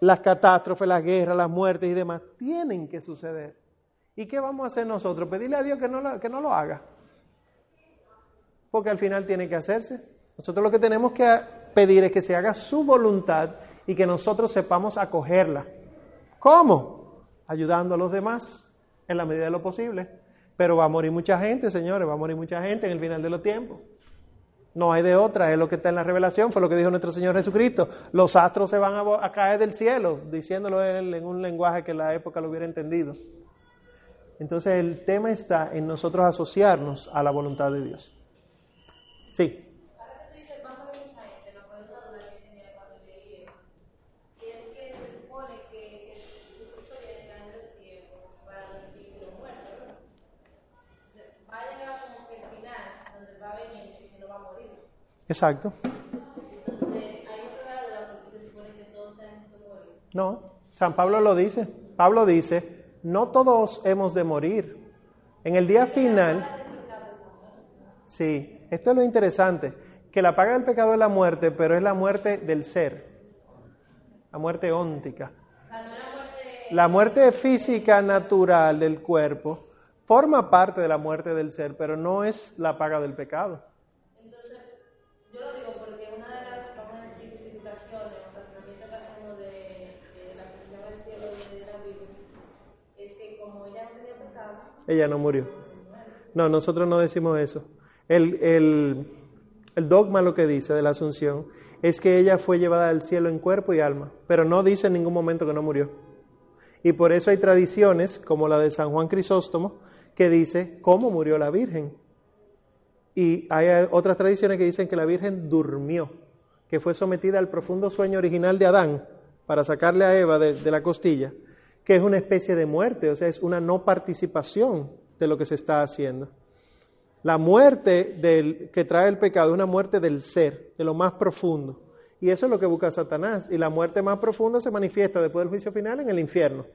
las catástrofes, las guerras, las muertes y demás tienen que suceder. ¿Y qué vamos a hacer nosotros? Pedirle a Dios que no lo, que no lo haga porque al final tiene que hacerse. Nosotros lo que tenemos que pedir es que se haga su voluntad y que nosotros sepamos acogerla. ¿Cómo? Ayudando a los demás en la medida de lo posible. Pero va a morir mucha gente, señores, va a morir mucha gente en el final de los tiempos. No hay de otra, es lo que está en la revelación, fue lo que dijo nuestro Señor Jesucristo. Los astros se van a, caer del cielo, diciéndolo en un lenguaje que la época lo hubiera entendido. Entonces el tema está en nosotros asociarnos a la voluntad de Dios. Sí. Exacto. No, San Pablo lo dice. Pablo dice, no todos hemos de morir. En el día final, sí, esto es lo interesante, que la paga del pecado es la muerte, pero es la muerte del ser, la muerte óntica. La muerte física natural del cuerpo forma parte de la muerte del ser, pero no es la paga del pecado. Entonces, yo lo digo porque una de las, vamos a decir, justificaciones o razonamientos que hacemos de, de la ascensión al cielo de es que como ella no tenía pecado, Ella no murió. No, nosotros no decimos eso. El, el- dogma lo que dice de la Asunción es que ella fue llevada al cielo en cuerpo y alma, pero no dice en ningún momento que no murió. Y por eso hay tradiciones, como la de San Juan Crisóstomo, que dice cómo murió la Virgen. Y hay otras tradiciones que dicen que la Virgen durmió, que fue sometida al profundo sueño original de Adán para sacarle a Eva de, de la costilla, que es una especie de muerte, o sea, es una no participación de lo que se está haciendo. La muerte que trae el pecado es una muerte del ser, de lo más profundo. Y eso es lo que busca Satanás. Y la muerte más profunda se manifiesta después del juicio final en el infierno.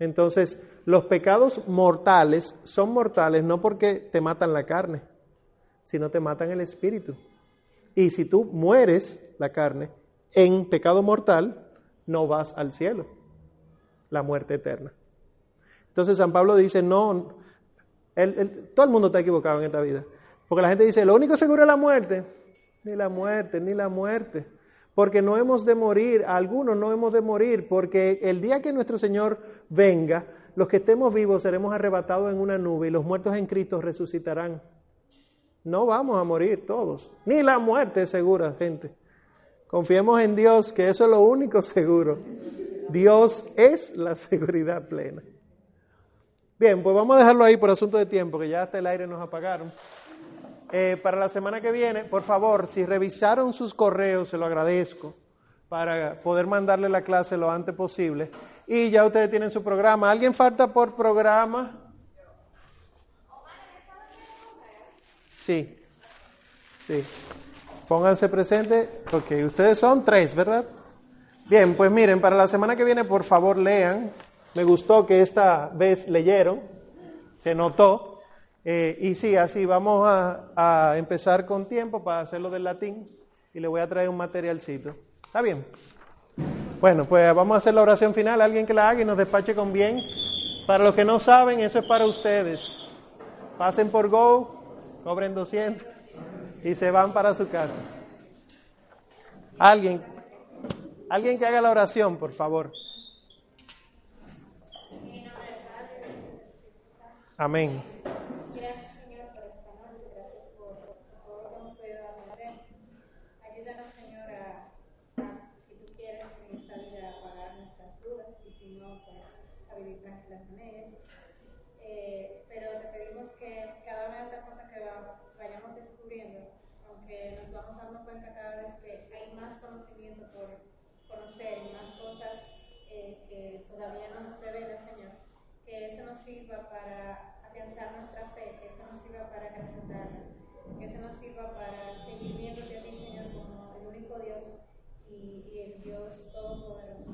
Entonces, los pecados mortales son mortales no porque te matan la carne, sino te matan el espíritu. Y si tú mueres la carne en pecado mortal, no vas al cielo, la muerte eterna. Entonces San Pablo dice, no, todo el mundo está equivocado en esta vida. Porque la gente dice, lo único seguro es la muerte. Ni la muerte, ni la muerte. Porque no hemos de morir, algunos no hemos de morir, porque el día que nuestro Señor venga, los que estemos vivos seremos arrebatados en una nube y los muertos en Cristo resucitarán. No vamos a morir todos, ni la muerte es segura, gente. Confiemos en Dios, que eso es lo único seguro. Dios es la seguridad plena. Bien, pues vamos a dejarlo ahí por asunto de tiempo, que ya hasta el aire nos apagaron. Eh, para la semana que viene, por favor, si revisaron sus correos, se lo agradezco, para poder mandarle la clase lo antes posible. Y ya ustedes tienen su programa. ¿Alguien falta por programa? Sí, sí. Pónganse presentes, porque ustedes son tres, ¿verdad? Bien, pues miren, para la semana que viene, por favor, lean. Me gustó que esta vez leyeron, se notó. Eh, y sí, así vamos a, a empezar con tiempo para hacerlo del latín y le voy a traer un materialcito. ¿Está bien? Bueno, pues vamos a hacer la oración final, alguien que la haga y nos despache con bien. Para los que no saben, eso es para ustedes. Pasen por Go, cobren 200 y se van para su casa. Alguien, alguien que haga la oración, por favor. Amén. Gracias, Señor, por esta noche. Gracias por todo lo que hemos podido aprender. Ayúdanos, Señor, a, si tú quieres, en esta vida a pagar nuestras dudas y si no, pues a vivir tranquilas con pero te pedimos que cada una de estas cosas que va- vayamos descubriendo, aunque nos vamos dando cuenta cada vez que hay más conocimiento por conocer y más cosas eh, que todavía no nos revela, Señor, que eso nos sirva para afianzar nuestra fe, que eso nos sirva para acrecentarla, que eso nos sirva para seguir viéndote a ti, Señor, como el único Dios y, el Dios todopoderoso.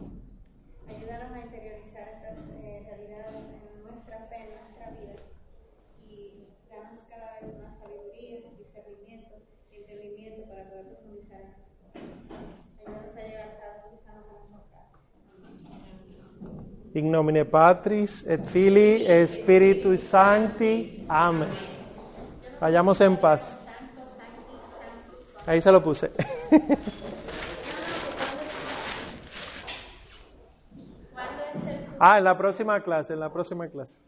Ayúdanos a interiorizar estas eh, realidades en nuestra fe, en nuestra vida y danos cada vez más sabiduría, discernimiento y entendimiento para poder profundizar en tus cosas. Ayúdanos a llegar sanos y sanos a nuestras casas. In nomine Patris et Filii et Spiritus Sancti. Amén. Vayamos en paz. Ahí se lo puse. ah, en la próxima clase, en la próxima clase.